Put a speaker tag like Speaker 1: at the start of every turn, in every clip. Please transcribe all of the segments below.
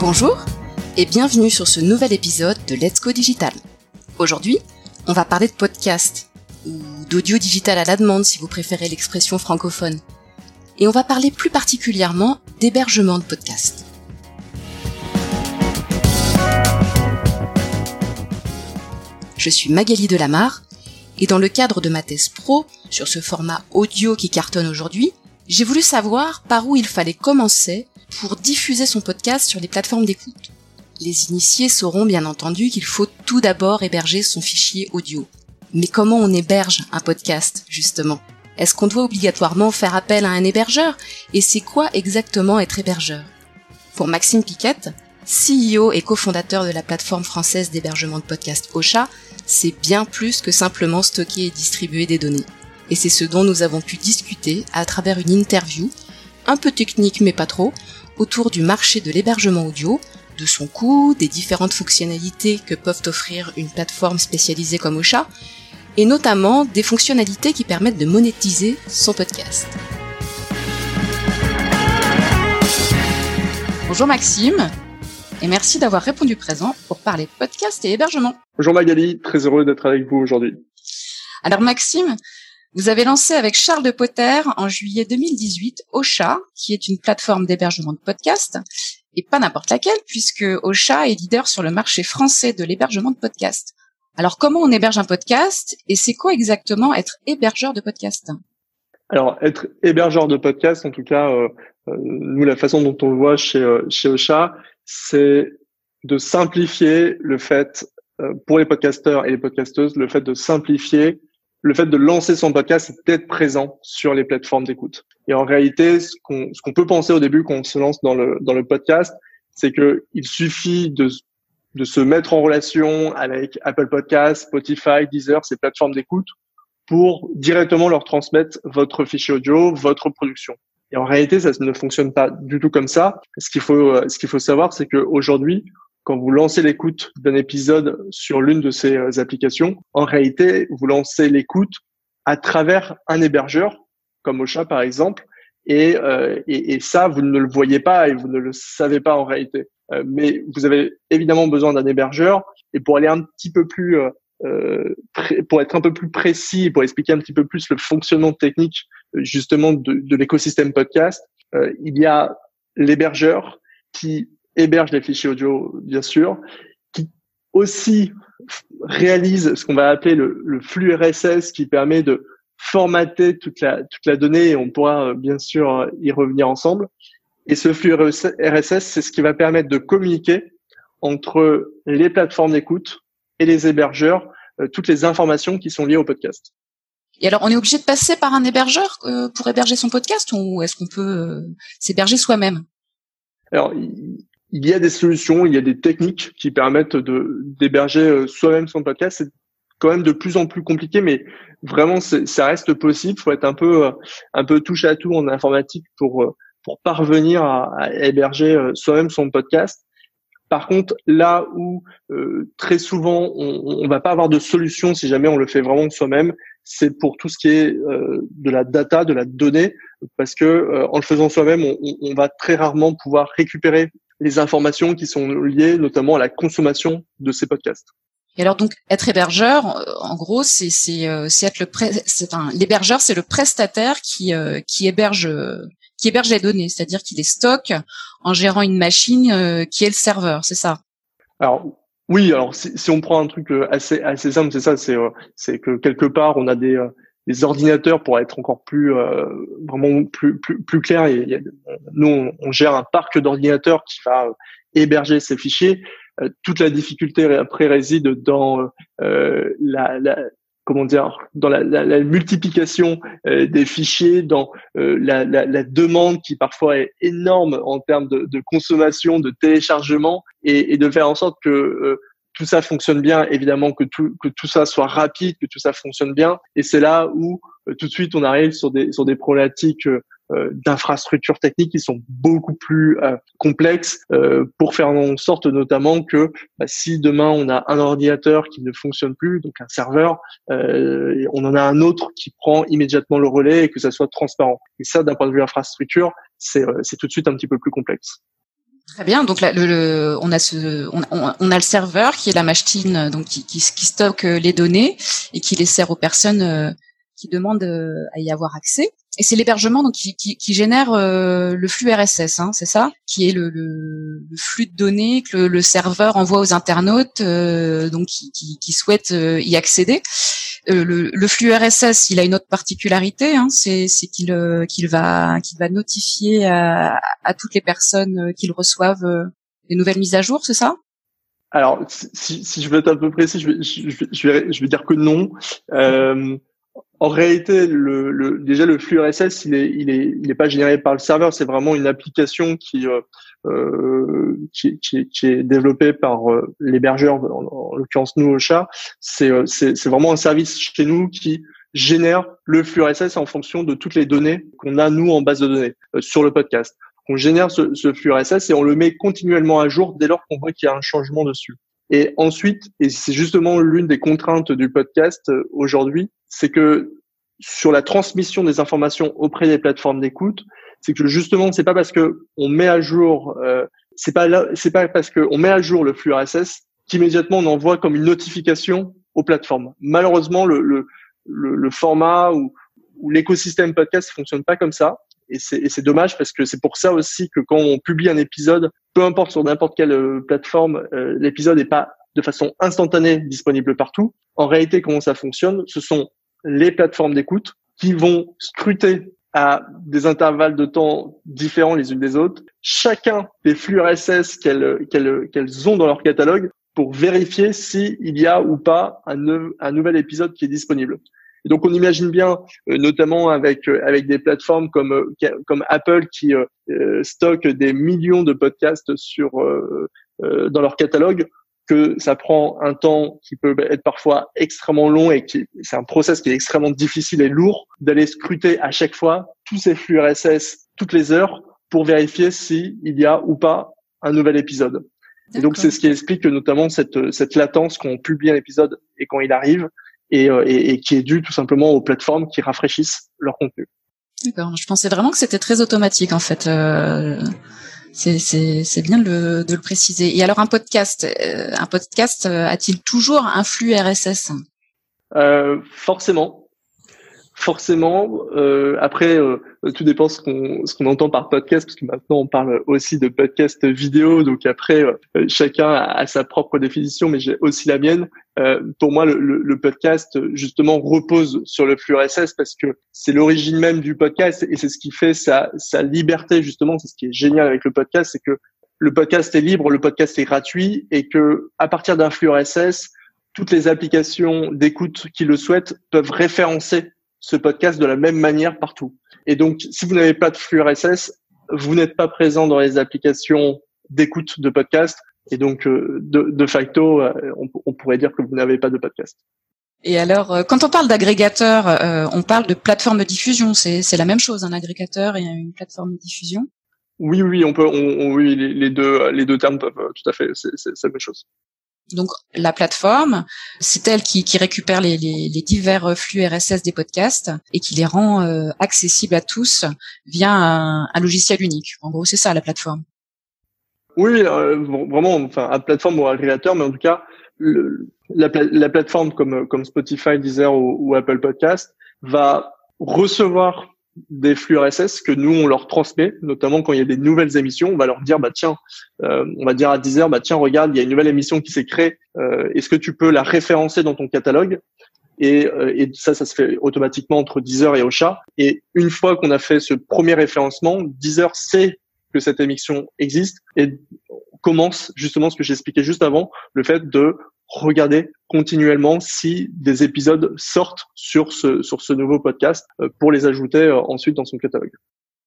Speaker 1: Bonjour et bienvenue sur ce nouvel épisode de Let's Go Digital. Aujourd'hui, on va parler de podcast ou d'audio digital à la demande si vous préférez l'expression francophone. Et on va parler plus particulièrement d'hébergement de podcast. Je suis Magali Delamarre et dans le cadre de ma thèse pro sur ce format audio qui cartonne aujourd'hui, j'ai voulu savoir par où il fallait commencer pour diffuser son podcast sur les plateformes d'écoute. Les initiés sauront bien entendu qu'il faut tout d'abord héberger son fichier audio. Mais comment on héberge un podcast, justement? Est-ce qu'on doit obligatoirement faire appel à un hébergeur? Et c'est quoi exactement être hébergeur? Pour Maxime Piquette, CEO et cofondateur de la plateforme française d'hébergement de podcasts Ocha, c'est bien plus que simplement stocker et distribuer des données. Et c'est ce dont nous avons pu discuter à travers une interview, un peu technique mais pas trop, autour du marché de l'hébergement audio, de son coût, des différentes fonctionnalités que peuvent offrir une plateforme spécialisée comme Ocha, et notamment des fonctionnalités qui permettent de monétiser son podcast. Bonjour Maxime, et merci d'avoir répondu présent pour parler podcast et hébergement.
Speaker 2: Bonjour Magali, très heureux d'être avec vous aujourd'hui.
Speaker 1: Alors Maxime, vous avez lancé avec Charles de Potter en juillet 2018 Ocha, qui est une plateforme d'hébergement de podcast, et pas n'importe laquelle, puisque Ocha est leader sur le marché français de l'hébergement de podcast. Alors comment on héberge un podcast et c'est quoi exactement être hébergeur de podcast
Speaker 2: Alors être hébergeur de podcast, en tout cas, euh, euh, nous la façon dont on le voit chez euh, chez Ocha, c'est de simplifier le fait pour les podcasteurs et les podcasteuses, le fait de simplifier le fait de lancer son podcast, c'est d'être présent sur les plateformes d'écoute. Et en réalité, ce qu'on peut penser au début quand on se lance dans le podcast, c'est que il suffit de se mettre en relation avec Apple Podcasts, Spotify, Deezer, ces plateformes d'écoute, pour directement leur transmettre votre fichier audio, votre production. Et en réalité, ça ne fonctionne pas du tout comme ça. Ce qu'il faut, ce qu'il faut savoir, c'est qu'aujourd'hui, quand vous lancez l'écoute d'un épisode sur l'une de ces euh, applications, en réalité, vous lancez l'écoute à travers un hébergeur, comme Ocha par exemple, et, euh, et, ça, vous ne le voyez pas et vous ne le savez pas en réalité. Euh, mais vous avez évidemment besoin d'un hébergeur, et pour aller un petit peu plus, euh, euh pour être un peu plus précis, pour expliquer un petit peu plus le fonctionnement technique justement de l'écosystème podcast, il y a l'hébergeur qui héberge les fichiers audio, bien sûr, qui aussi réalise ce qu'on va appeler le, le, flux RSS qui permet de formater toute la, toute la donnée et on pourra euh, bien sûr euh, y revenir ensemble. Et ce flux RSS, c'est ce qui va permettre de communiquer entre les plateformes d'écoute et les hébergeurs euh, toutes les informations qui sont liées au podcast.
Speaker 1: Et alors, on est obligé de passer par un hébergeur pour héberger son podcast ou est-ce qu'on peut s'héberger soi-même?
Speaker 2: Alors, il y a des solutions, il y a des techniques qui permettent de d'héberger euh, soi-même son podcast. C'est quand même de plus en plus compliqué, mais vraiment ça reste possible. Il faut être un peu euh, un peu touche à tout en informatique pour euh, pour parvenir à, à héberger soi-même son podcast. Par contre, là où très souvent on, on va pas avoir de solution si jamais on le fait vraiment soi-même, c'est pour tout ce qui est de la data, de la donnée, parce que en le faisant soi-même, on, on, va très rarement pouvoir récupérer les informations qui sont liées notamment à la consommation de ces podcasts.
Speaker 1: Et alors donc être hébergeur, euh, en gros, c'est c'est euh, être le c'est enfin, l'hébergeur, c'est le prestataire qui euh, qui héberge qui héberge les données, c'est-à-dire qu'il les stocke en gérant une machine qui est le serveur, c'est ça?
Speaker 2: Alors oui, alors si, si, on prend un truc assez assez simple, c'est ça, c'est c'est que quelque part on a des les ordinateurs pour être encore plus euh, vraiment plus plus, plus clair. Nous, on, gère un parc d'ordinateurs qui va héberger ces fichiers. Euh, toute la difficulté après réside dans euh, la, la, comment dire dans la, la, multiplication des fichiers, dans la, la, demande qui parfois est énorme en termes de, de consommation, de téléchargement, et, et, de faire en sorte que tout ça fonctionne bien, évidemment que tout que tout ça soit rapide, que tout ça fonctionne bien. Et c'est là où euh, tout de suite on arrive sur des sur des problématiques euh, euh d'infrastructures techniques qui sont beaucoup plus euh, complexes pour faire en sorte notamment que bah, si demain on a un ordinateur qui ne fonctionne plus, donc un serveur, on en a un autre qui prend immédiatement le relais et que ça soit transparent. Et ça, d'un point de vue infrastructure, c'est c'est tout de suite un petit peu plus complexe.
Speaker 1: Très bien. Donc là, le, on a ce, on, on, a le serveur qui est la machine donc qui, qui, qui, stocke les données et qui les sert aux personnes qui demandent à y avoir accès. Et c'est l'hébergement donc qui, qui, génère euh, le flux RSS, hein, c'est ça, qui est le, flux de données que le, serveur envoie aux internautes, euh, donc qui, souhaitent euh, y accéder. Euh, le, le, flux RSS, il a une autre particularité, hein, c'est qu'il qu'il va qu'il va notifier à, à, toutes les personnes qui le reçoivent des nouvelles mises à jour, c'est ça?
Speaker 2: Alors, si, si, je veux être un peu précis, je vais, je, vais, je vais dire que non. Euh, en réalité, le, le, déjà le flux RSS, il est, il est, il est pas généré par le serveur. C'est vraiment une application qui, euh, euh qui, qui, qui, est développée par euh, l'hébergeur, en, l'occurrence nous Ocha. C'est, euh, c'est, c'est vraiment un service chez nous qui génère le flux RSS en fonction de toutes les données qu'on a nous en base de données sur le podcast. On génère ce, ce flux RSS et on le met continuellement à jour dès lors qu'on voit qu'il y a un changement dessus. Et ensuite, et c'est justement l'une des contraintes du podcast euh, aujourd'hui, c'est que sur la transmission des informations auprès des plateformes d'écoute, c'est que justement, c'est pas parce que on met à jour, euh, c'est pas c'est pas parce que on met à jour le flux RSS qu'immédiatement on envoie comme une notification aux plateformes. Malheureusement, le, format ou, ou l'écosystème podcast fonctionne pas comme ça. Et c'est dommage parce que c'est pour ça aussi que quand on publie un épisode, peu importe sur n'importe quelle euh, plateforme, euh, l'épisode n'est pas de façon instantanée disponible partout. En réalité, comment ça fonctionne? Ce sont les plateformes d'écoute qui vont scruter à des intervalles de temps différents les unes des autres, chacun des flux RSS qu'elles qu'elles ont dans leur catalogue pour vérifier s'il y a ou pas un, un nouvel épisode qui est disponible. Donc on imagine bien, euh, notamment avec euh, avec des plateformes comme euh, comme Apple qui stocke des millions de podcasts sur dans leur catalogue, que ça prend un temps qui peut être parfois extrêmement long et qui c'est un process qui est extrêmement difficile et lourd d'aller scruter à chaque fois tous ces flux RSS toutes les heures pour vérifier s'il y a ou pas un nouvel épisode. Et donc c'est ce qui explique notamment cette cette latence quand on publie un épisode et quand il arrive euh, et, et, qui est dû tout simplement aux plateformes qui rafraîchissent leur contenu.
Speaker 1: D'accord. Je pensais vraiment que c'était très automatique en fait. Euh, c'est bien de le, préciser. Et alors un podcast, euh, un podcast a-t-il toujours un flux RSS
Speaker 2: euh, Forcément, forcément. Euh, après, euh, tout dépend ce qu'on ce qu'on entend par podcast, parce que maintenant on parle aussi de podcast vidéo. Donc après, euh, chacun a, sa propre définition, mais j'ai aussi la mienne. Euh, pour moi, le, le, podcast justement repose sur le flux RSS parce que c'est l'origine même du podcast et c'est ce qui fait sa sa liberté justement. C'est ce qui est génial avec le podcast, c'est que le podcast est libre, le podcast est gratuit et que à partir d'un flux RSS, toutes les applications d'écoute qui le souhaitent peuvent référencer ce podcast de la même manière partout. Et donc, si vous n'avez pas de flux RSS, vous n'êtes pas présent dans les applications d'écoute de podcast. Et donc, euh, de, de facto, euh, on, pourrait dire que vous n'avez pas de podcast.
Speaker 1: Et alors, euh, quand on parle d'agrégateur, on parle de plateforme de diffusion. C'est la même chose, un agrégateur et une plateforme de diffusion.
Speaker 2: Oui, oui, on peut. On, oui, les, deux, les deux termes peuvent tout à fait. C'est la même chose.
Speaker 1: Donc la plateforme, c'est elle qui, récupère les, divers flux RSS des podcasts et qui les rend euh, accessibles à tous via un, logiciel unique. En gros, c'est ça la plateforme.
Speaker 2: Oui, euh, vraiment, enfin, à plateforme ou agrégateur, mais en tout cas, la, plateforme comme, comme Spotify, Deezer ou Apple Podcast va recevoir des flux RSS que nous on leur transmet, notamment quand il y a des nouvelles émissions, on va leur dire bah tiens, euh, on va dire à 10 heures bah tiens regarde il y a une nouvelle émission qui s'est créée, euh, est-ce que tu peux la référencer dans ton catalogue? Et, euh, et, ça ça se fait automatiquement entre Deezer et Ocha. Et une fois qu'on a fait ce premier référencement, Deezer sait que cette émission existe. Et commence justement ce que j'expliquais juste avant, le fait de regarder continuellement si des épisodes sortent sur ce, sur ce nouveau podcast euh, pour les ajouter euh, ensuite dans son catalogue.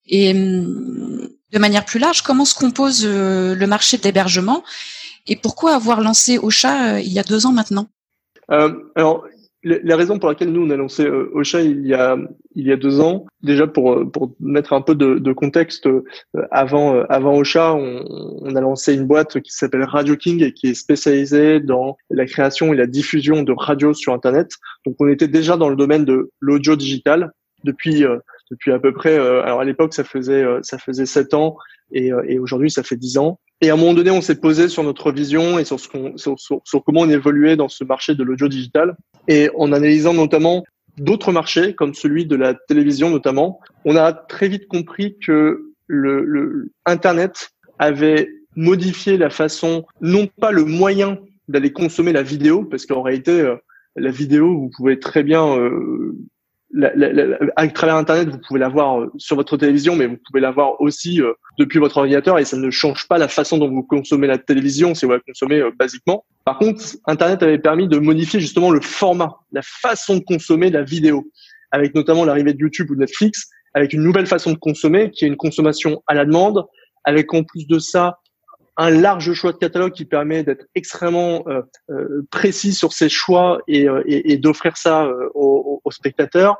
Speaker 1: Et hum, de manière plus large, comment se compose euh, le marché de l'hébergement et pourquoi avoir lancé Ocha il y a deux ans maintenant?
Speaker 2: Euh, Alors, la raison pour laquelle nous on a lancé euh, Ocha il y a il y a deux ans, déjà pour euh, pour mettre un peu de, de contexte, euh, avant avant Ocha, on, on, a lancé une boîte qui s'appelle Radio King et qui est spécialisée dans la création et la diffusion de radio sur Internet. Donc on était déjà dans le domaine de l'audio digital depuis depuis à peu près. alors à l'époque ça faisait ça faisait sept ans et, et aujourd'hui ça fait dix ans. Et à un moment donné, on s'est posé sur notre vision et sur, ce qu'on, sur, sur, comment on évoluait dans ce marché de l'audio digital. Et en analysant notamment d'autres marchés, comme celui de la télévision notamment, on a très vite compris que le, le Internet avait modifié la façon, non pas le moyen d'aller consommer la vidéo, parce qu'en réalité, euh, la vidéo, vous pouvez très bien euh, la, la, à travers Internet, vous pouvez l'avoir euh, sur votre télévision, mais vous pouvez l'avoir aussi euh, depuis votre ordinateur et ça ne change pas la façon dont vous consommez la télévision si vous la consommez euh, basiquement. Par contre, Internet avait permis de modifier justement le format, la façon de consommer la vidéo, avec notamment l'arrivée de YouTube ou de Netflix, avec une nouvelle façon de consommer qui est une consommation à la demande, avec en plus de ça un large choix de catalogue qui permet d'être extrêmement euh, euh, précis sur ses choix et, euh, et, et d'offrir ça aux, aux, spectateurs,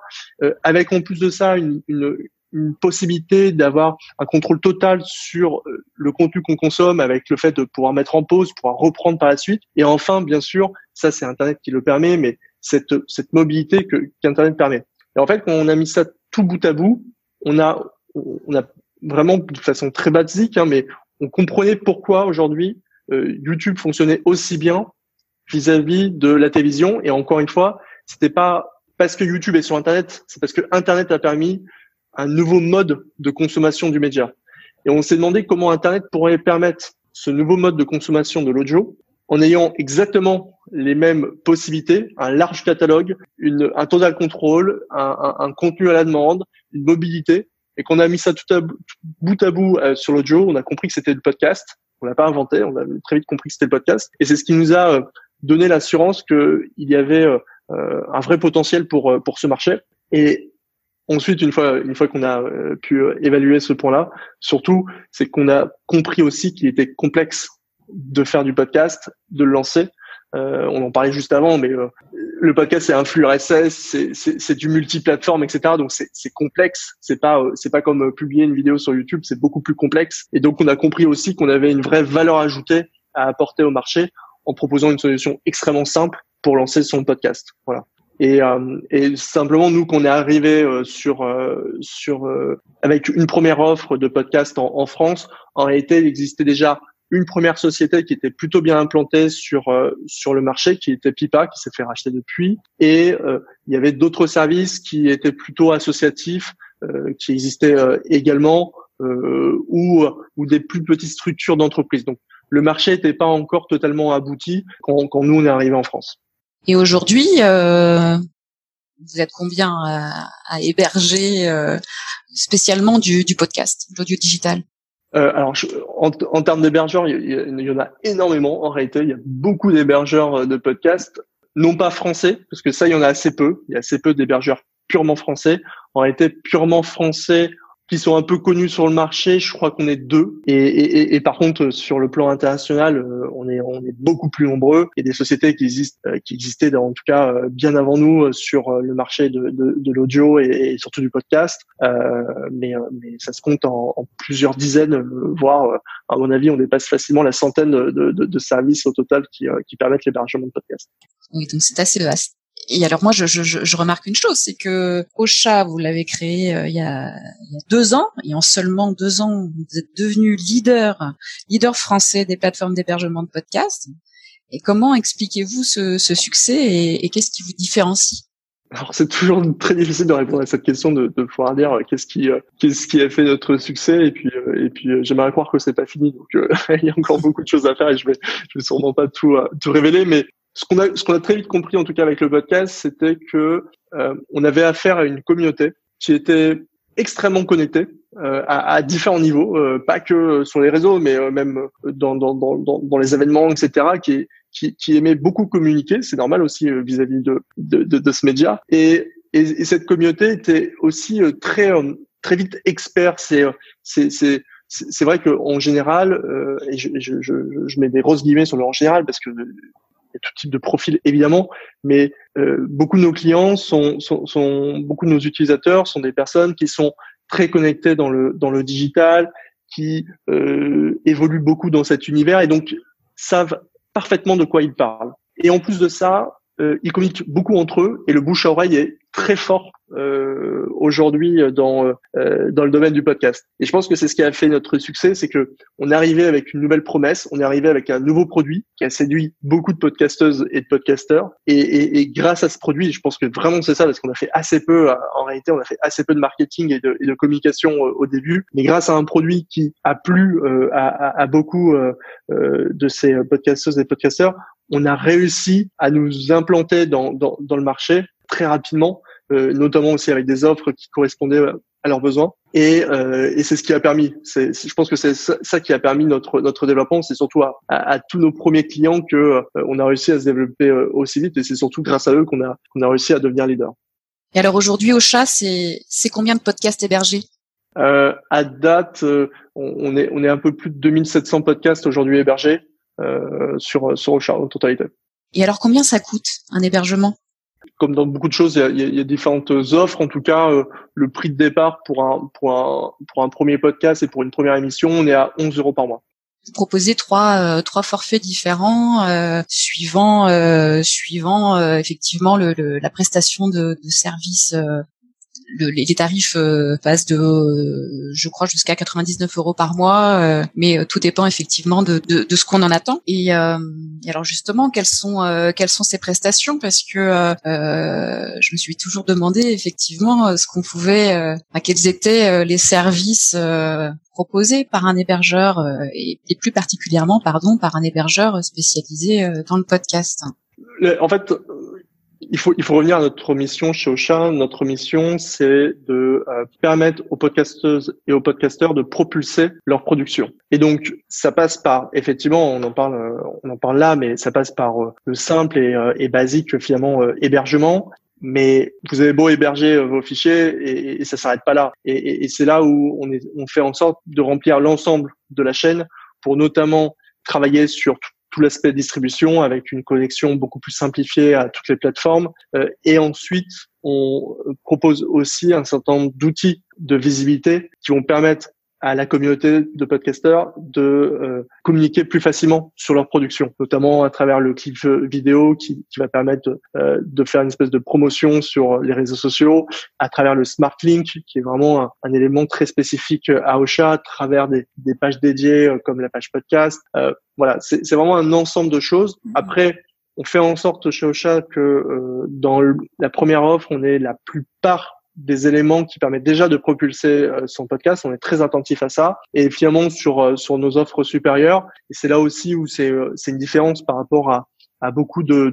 Speaker 2: avec en plus de ça une, une, une possibilité d'avoir un contrôle total sur le contenu qu'on consomme avec le fait de pouvoir mettre en pause, pouvoir reprendre par la suite. Et enfin, bien sûr, ça c'est Internet qui le permet, mais cette, cette mobilité que qu'Internet permet. Et en fait, quand on a mis ça tout bout à bout, on a, on a vraiment de façon très basique, hein, mais on comprenait pourquoi aujourd'hui euh, YouTube fonctionnait aussi bien vis-à-vis de la télévision. Et encore une fois, c'était pas parce que YouTube est sur Internet, c'est parce que Internet a permis un nouveau mode de consommation du média. Et on s'est demandé comment Internet pourrait permettre ce nouveau mode de consommation de l'audio en ayant exactement les mêmes possibilités, un large catalogue, un total contrôle, un contenu à la demande, une mobilité, et qu'on a mis ça tout à bout à bout euh, sur l'audio, on a compris que c'était le podcast. On l'a pas inventé, on a très vite compris que c'était le podcast. Et c'est ce qui nous a euh, donné l'assurance qu'il y avait euh, un vrai potentiel pour pour ce marché. Et ensuite, une fois une fois qu'on a pu évaluer ce point-là, surtout, c'est qu'on a compris aussi qu'il était complexe de faire du podcast, de le lancer. Euh, on en parlait juste avant, mais euh, le podcast c'est un flux RSS, c'est du multiplateforme, etc. Donc c'est complexe. C'est pas euh, c'est pas comme publier une vidéo sur YouTube, c'est beaucoup plus complexe. Et donc on a compris aussi qu'on avait une vraie valeur ajoutée à apporter au marché en proposant une solution extrêmement simple pour lancer son podcast. Voilà. Et, et simplement nous qu'on est arrivé sur sur avec une première offre de podcast en, en France, en réalité il existait déjà une première société qui était plutôt bien implantée sur euh, sur le marché, qui était Pipa, qui s'est fait racheter depuis, et euh, il y avait d'autres services qui étaient plutôt associatifs, euh, qui existaient également, ou ou des plus petites structures d'entreprise. Donc le marché n'était pas encore totalement abouti quand, quand nous on est arrivé en France.
Speaker 1: Et aujourd'hui, vous êtes combien à, héberger spécialement du, du podcast, l'audio digital?
Speaker 2: Euh, alors, en, en, termes d'hébergeurs, il, y, en a énormément. En réalité, il y a beaucoup d'hébergeurs euh, de podcasts, non pas français, parce que ça, il y en a assez peu. Il y a assez peu d'hébergeurs purement français. En réalité, purement français, qui sont un peu connus sur le marché. Je crois qu'on est deux. Et, et, et, par contre, sur le plan international, euh, on est on est beaucoup plus nombreux. Il y a des sociétés qui existent, euh, qui existaient en tout cas euh, bien avant nous sur le marché de, de, de l'audio et, surtout du podcast. Euh, mais, mais ça se compte en, plusieurs dizaines, voire à mon avis, on dépasse facilement la centaine de, de, services au total qui, qui permettent l'hébergement de podcast.
Speaker 1: Oui, donc c'est assez vaste. Et alors moi, je, je, je remarque une chose, c'est que Ocha, vous l'avez créé euh, il, y a, il, y a, deux ans, et en seulement deux ans, vous êtes devenu leader, leader français des plateformes d'hébergement de podcasts. Et comment expliquez-vous ce, ce, succès et, et qu'est-ce qui vous différencie?
Speaker 2: Alors c'est toujours très difficile de répondre à cette question de, de pouvoir dire euh, qu'est-ce qui euh, qu'est-ce qui a fait notre succès et puis et puis j'aimerais croire que c'est pas fini donc il y a encore beaucoup de choses à faire et je vais je vais sûrement pas tout tout révéler mais ce qu'on a, ce qu'on a très vite compris, en tout cas avec le podcast, c'était que euh, on avait affaire à une communauté qui était extrêmement connectée euh, à, à, différents niveaux, euh, pas que sur les réseaux, mais euh, même dans, dans, dans, dans, les événements, etc., qui, qui, qui aimait beaucoup communiquer. C'est normal aussi euh, vis-à-vis de, de, de, ce média. Et, et, et, cette communauté était aussi très très vite expert. C'est c'est c'est c'est vrai qu'en général, euh, et je, je, je, je, mets des grosses guillemets sur le en général parce que y a tout type de profil évidemment, mais euh, beaucoup de nos clients sont, sont, sont, beaucoup de nos utilisateurs sont des personnes qui sont très connectées dans le dans le digital, qui euh, évoluent beaucoup dans cet univers et donc savent parfaitement de quoi ils parlent. Et en plus de ça, euh, ils communiquent beaucoup entre eux et le bouche à oreille est très fort euh, aujourd'hui dans euh, dans le domaine du podcast. Et je pense que c'est ce qui a fait notre succès, c'est que on est arrivé avec une nouvelle promesse, on est arrivé avec un nouveau produit qui a séduit beaucoup de podcasteuses et de podcasteurs. Et, et, et grâce à ce produit, je pense que vraiment c'est ça, parce qu'on a fait assez peu, en réalité, on a fait assez peu de marketing et de, et de communication au début, mais grâce à un produit qui a plu à, à, à, beaucoup de ces podcasteuses et podcasteurs, on a réussi à nous implanter dans, dans, dans le marché très rapidement, euh, notamment aussi avec des offres qui correspondaient à leurs besoins. Et, euh, et c'est ce qui a permis. C'est, je pense que c'est ça qui a permis notre notre développement. C'est surtout à, à, tous nos premiers clients que euh, on a réussi à se développer euh, aussi vite. Et c'est surtout grâce à eux qu'on a qu'on a réussi à devenir leader.
Speaker 1: Et alors aujourd'hui au chat, c'est c'est combien de podcasts hébergés?
Speaker 2: Euh, À date, on, est on est un peu plus de 2700 podcasts aujourd'hui hébergés euh, sur sur Ocha en totalité.
Speaker 1: Et alors combien ça coûte un hébergement?
Speaker 2: Comme dans beaucoup de choses, il y a, il y a différentes offres. En tout cas, euh, le prix de départ pour un, pour, un, pour un premier podcast et pour une première émission, on est à 11 euros par mois.
Speaker 1: Vous proposez trois, euh, trois forfaits différents euh, suivant, euh, suivant effectivement le, le, la prestation de, de service le, les tarifs euh, passent de, euh, je crois, jusqu'à 99 euros par mois, euh, mais tout dépend effectivement de, de, de ce qu'on en attend. Et, et, alors justement, quelles sont quelles sont ces prestations? Parce que je me suis toujours demandé effectivement ce qu'on pouvait, à quels étaient les services proposés par un hébergeur et, plus particulièrement, pardon, par un hébergeur spécialisé dans le podcast.
Speaker 2: En fait, il faut, il faut revenir à notre mission chez Ocha. Notre mission, c'est de euh, permettre aux podcasteuses et aux podcasteurs de propulser leur production. Et donc, ça passe par, effectivement, on en parle, euh, on en parle là, mais ça passe par euh, le simple et, et basique finalement hébergement. Mais vous avez beau héberger vos fichiers et, et ça s'arrête pas là. Et, c'est là où on, est, on fait en sorte de remplir l'ensemble de la chaîne pour notamment travailler sur tout l'aspect distribution avec une connexion beaucoup plus simplifiée à toutes les plateformes. Euh, et ensuite, on propose aussi un certain nombre d'outils de visibilité qui vont permettre à la communauté de podcasters de euh, communiquer plus facilement sur leur production, notamment à travers le clip vidéo qui, qui va permettre euh, de faire une espèce de promotion sur les réseaux sociaux, à travers le Smart Link qui est vraiment un, élément très spécifique à Ocha, à travers des, des pages dédiées euh, comme la page podcast. Euh, voilà, c'est vraiment un ensemble de choses. Mm-hmm. Après, on fait en sorte chez Ocha que dans la première offre, on ait la plupart des éléments qui permettent déjà de propulser euh, son podcast. On est très attentif à ça. Et finalement, sur, euh, sur nos offres supérieures, et c'est là aussi où c'est euh, une différence par rapport à, à beaucoup de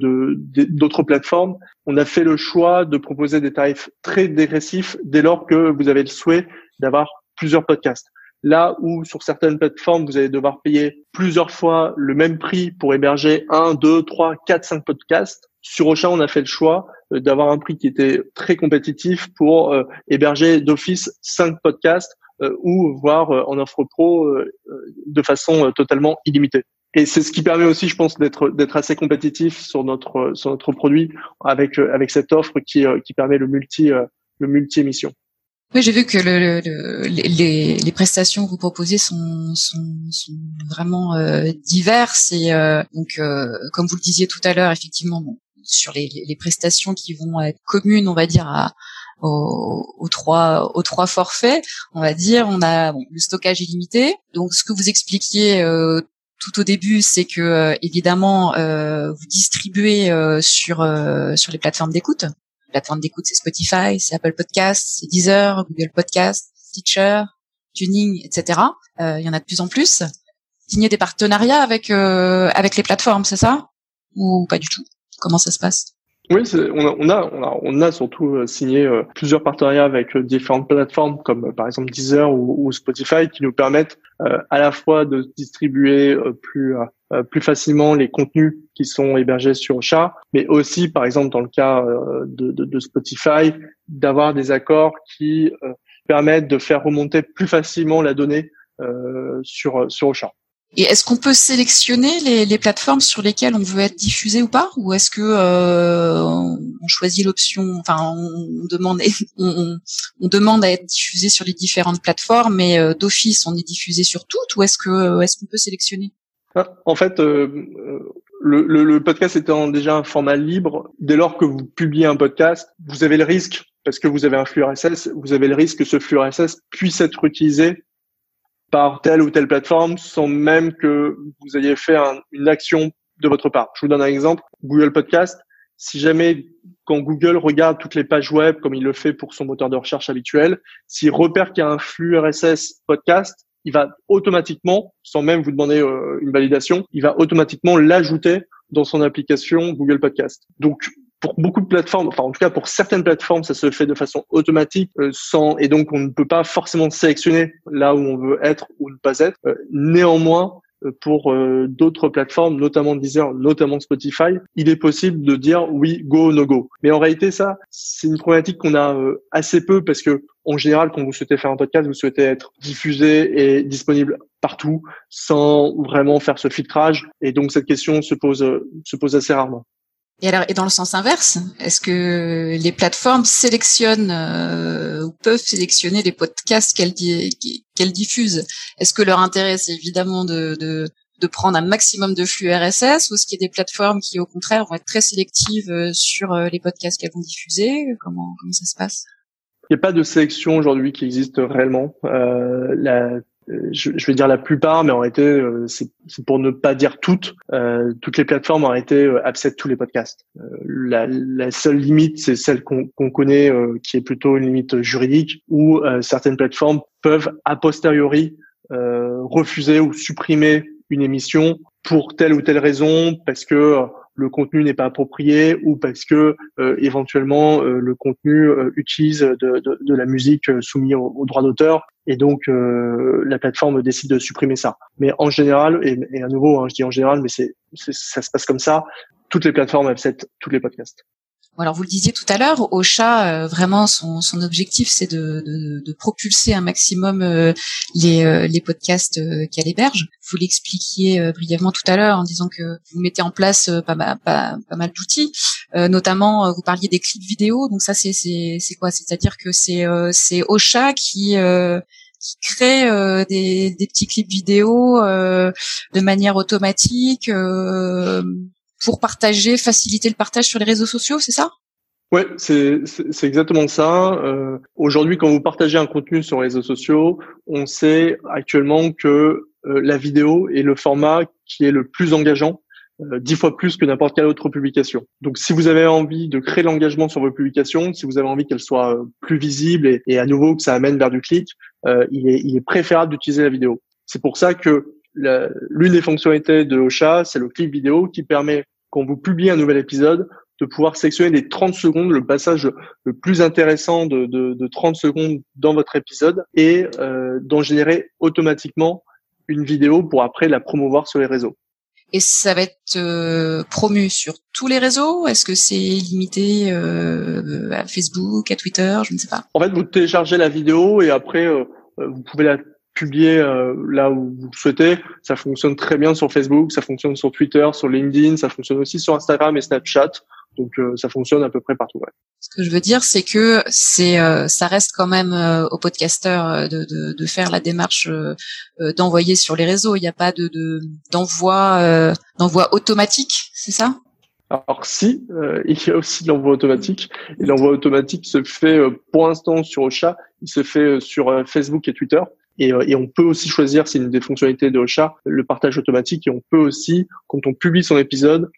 Speaker 2: d'autres plateformes, on a fait le choix de proposer des tarifs très dégressifs dès lors que vous avez le souhait d'avoir plusieurs podcasts. Là où sur certaines plateformes, vous allez devoir payer plusieurs fois le même prix pour héberger un, deux, trois, quatre, cinq podcasts. Sur Ocha, on a fait le choix d'avoir un prix qui était très compétitif pour euh, héberger d'office cinq podcasts euh, ou voir en offre pro de façon totalement illimitée. Et c'est ce qui permet aussi, je pense, d'être d'être assez compétitif sur notre sur notre produit avec avec cette offre qui qui permet le multi le multi émission.
Speaker 1: Oui, j'ai vu que le, le, les, les, prestations que vous proposez sont, sont, sont vraiment euh, diverses et euh, donc, euh, comme vous le disiez tout à l'heure, effectivement, bon, sur les, les, prestations qui vont être communes, on va dire à aux, trois aux trois forfaits, on va dire, on a bon, le stockage illimité. Donc, ce que vous expliquiez euh, tout au début, c'est que euh, évidemment vous distribuez sur sur les plateformes d'écoute plateforme d'écoute, c'est Spotify, c'est Apple Podcast, c'est Deezer, Google Podcast, Stitcher, Tuning, etc. Euh, il y en a de plus en plus. Signer des partenariats avec euh, avec les plateformes, c'est ça? Ou pas du tout? Comment ça se passe?
Speaker 2: Oui, on a, surtout euh, signé plusieurs partenariats avec différentes plateformes comme par exemple Deezer ou, Spotify qui nous permettent à la fois de distribuer plus euh, facilement les contenus qui sont hébergés sur Chat, mais aussi, par exemple, dans le cas euh, de, Spotify, d'avoir des accords qui euh, permettent de faire remonter plus facilement la donnée sur sur Chat.
Speaker 1: Et est-ce qu'on peut sélectionner les, plateformes sur lesquelles on veut être diffusé ou pas, ou est-ce que euh, on choisit l'option, enfin on demande, on, on, demande à être diffusé sur les différentes plateformes, mais d'office on est diffusé sur toutes, ou est-ce que est-ce qu'on peut sélectionner?
Speaker 2: Ah, en fait, euh, euh, le, le, le, podcast étant déjà un format libre, dès lors que vous publiez un podcast, vous avez le risque, parce que vous avez un flux RSS, vous avez le risque que ce flux RSS puisse être utilisé par telle ou telle plateforme sans même que vous ayez fait une action de votre part. Je vous donne un exemple. Google Podcast, si jamais quand Google regarde toutes les pages web comme il le fait pour son moteur de recherche habituel, s'il repère qu'il y a un flux RSS podcast, il va automatiquement, sans même vous demander euh, une validation, il va automatiquement l'ajouter dans son application Google Podcast. Donc pour beaucoup de plateformes, enfin en tout cas pour certaines plateformes, ça se fait de façon automatique, euh, sans et donc on ne peut pas forcément sélectionner là où on veut être ou ne pas être. Euh, néanmoins, euh, pour d'autres plateformes, notamment Deezer, notamment Spotify, il est possible de dire oui, go, no go. Mais en réalité, ça, c'est une problématique qu'on a assez peu parce que en général, quand vous souhaitez faire un podcast, vous souhaitez être diffusé et disponible partout sans vraiment faire ce filtrage. Et donc cette question se pose se pose assez rarement.
Speaker 1: Et alors, et dans le sens inverse, est-ce que les plateformes sélectionnent euh, ou peuvent sélectionner les podcasts qu'elles diffusent? Est-ce que leur intérêt, c'est évidemment de, de, de, prendre un maximum de flux RSS, ou est-ce qu'il y a des plateformes qui, au contraire, vont être très sélectives euh, sur euh, les podcasts qu'elles vont diffuser? Comment comment ça se passe?
Speaker 2: Il n'y a pas de sélection aujourd'hui qui existe réellement. Euh, la je, je, vais dire la plupart, mais en réalité, euh, c'est pour ne pas dire toutes. Euh, toutes les plateformes ont été euh, tous les podcasts. La, la, seule limite, c'est celle qu'on connaît, qui est plutôt une limite juridique, où certaines plateformes peuvent a posteriori refuser ou supprimer une émission pour telle ou telle raison, parce que le contenu n'est pas approprié ou parce que euh, éventuellement euh, le contenu euh, utilise de, de, la musique soumise au, au droit d'auteur et donc la plateforme décide de supprimer ça. Mais en général, et, et à nouveau, hein, je dis en général, mais c'est ça se passe comme ça. Toutes les plateformes acceptent tous les podcasts.
Speaker 1: Alors vous le disiez tout à l'heure, Ocha, euh, vraiment son, son objectif c'est de, de, de, propulser un maximum euh, les, euh, les podcasts qu'elle héberge. Vous l'expliquiez brièvement tout à l'heure en disant que vous mettez en place pas, pas, pas mal d'outils, notamment vous parliez des clips vidéo. Donc ça c'est c'est quoi? C'est-à-dire que c'est c'est Ocha qui qui crée des, des petits clips vidéo de manière automatique pour partager, faciliter le partage sur les réseaux sociaux, c'est ça?
Speaker 2: Ouais, c'est exactement ça. Euh, Aujourd'hui, quand vous partagez un contenu sur les réseaux sociaux, on sait actuellement que euh, la vidéo est le format qui est le plus engageant, euh, dix fois plus que n'importe quelle autre publication. Donc, si vous avez envie de créer l'engagement sur vos publications, si vous avez envie qu'elles soient euh, plus visibles et, et, à nouveau que ça amène vers du clic, euh, il est, il est préférable d'utiliser la vidéo. C'est pour ça que l'une des fonctionnalités de Ocha, c'est le clip vidéo qui permet, quand vous publiez un nouvel épisode, de pouvoir sélectionner les 30 secondes, le passage le plus intéressant de, de, de 30 secondes dans votre épisode et euh, d'en générer automatiquement une vidéo pour après la promouvoir sur les réseaux.
Speaker 1: Et ça va être euh, promu sur tous les réseaux Est-ce que c'est limité euh, à Facebook, à Twitter Je ne sais pas?
Speaker 2: En fait, vous téléchargez la vidéo et après, euh, vous pouvez la publier euh, là où vous souhaitez. Ça fonctionne très bien sur Facebook, ça fonctionne sur Twitter, sur LinkedIn, ça fonctionne aussi sur Instagram et Snapchat. Donc euh, ça fonctionne à peu près partout. Ouais.
Speaker 1: Ce que je veux dire, c'est que c'est euh, ça reste quand même aux podcasteurs de, de, de, faire la démarche d'envoyer sur les réseaux. Il n'y a pas de d'envoi d'envoi automatique, c'est ça?
Speaker 2: Alors si, il y a aussi l'envoi automatique. Et l'envoi automatique se fait pour l'instant sur Ocha, il se fait sur Facebook et Twitter. Euh, et, on peut aussi choisir, c'est une des fonctionnalités de Ocha, le partage automatique. Et on peut aussi, quand on publie son épisode,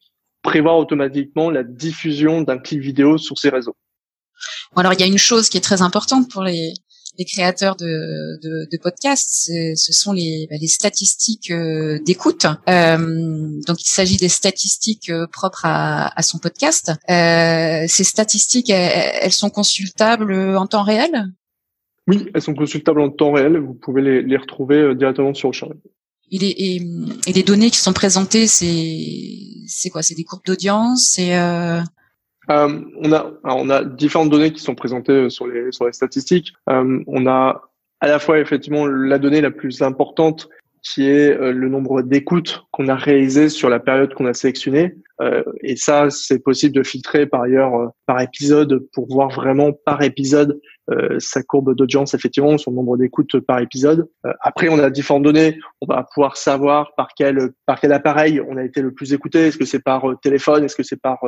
Speaker 2: prévoir automatiquement la diffusion d'un clip vidéo sur ses réseaux.
Speaker 1: Bon, alors il y a une chose qui est très importante pour les, les créateurs de, de, de podcasts, ce sont les, bah, les statistiques euh, d'écoute. Euh, donc il s'agit des statistiques euh, propres à, à, son podcast. Ces statistiques, elles, elles, sont consultables en temps réel?
Speaker 2: Oui, elles sont consultables en temps réel. Vous pouvez les, les retrouver euh, directement sur le champ.
Speaker 1: Et les, et, et les données qui sont présentées, c'est quoi? C'est des courbes d'audience? C'est euh...
Speaker 2: Euh, on a on a différentes données qui sont présentées euh, sur les sur les statistiques. Euh, on a à la fois effectivement la donnée la plus importante qui est le nombre d'écoutes qu'on a réalisées sur la période qu'on a sélectionnée. Euh, et ça, c'est possible de filtrer par ailleurs par épisode pour voir vraiment par épisode euh, sa courbe d'audience effectivement, son nombre d'écoutes par épisode. Euh, après, on a différentes données. On va pouvoir savoir par quel par quel appareil on a été le plus écouté. Est-ce que c'est par téléphone? Est-ce que c'est par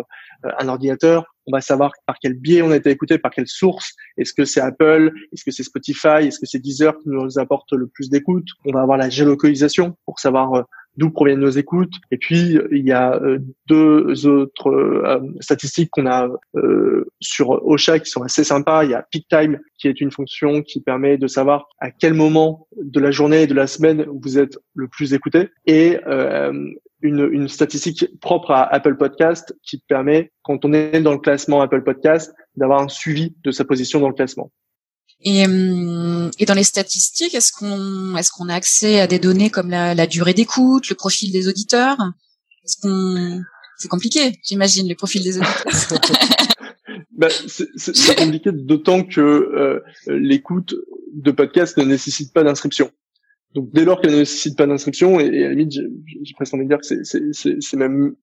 Speaker 2: un ordinateur? On va savoir par quel biais on a été écouté, par quelle source. Est-ce que c'est Apple? Est-ce que c'est Spotify? Est-ce que c'est Deezer qui nous apporte le plus d'écoutes? On va avoir la géolocalisation pour savoir d'où proviennent nos écoutes. Et puis il y a euh, deux autres euh, statistiques qu'on a euh, sur Ocha qui sont assez sympas. Il y a Peak Time qui est une fonction qui permet de savoir à quel moment de la journée et de la semaine vous êtes le plus écouté et une, une, statistique propre à Apple Podcast qui permet, quand on est dans le classement Apple Podcast, d'avoir un suivi de sa position dans le classement.
Speaker 1: Et, hum, et, dans les statistiques, est-ce qu'on est-ce qu'on a accès à des données comme la, la durée d'écoute, le profil des auditeurs? Est-ce qu'on c'est compliqué, j'imagine, le profil des auditeurs.
Speaker 2: ben, c'est compliqué d'autant que euh, l'écoute de podcast ne nécessite pas d'inscription. Donc dès lors qu'elle ne nécessite pas d'inscription, et, à la limite, j'ai presque envie de dire que c'est même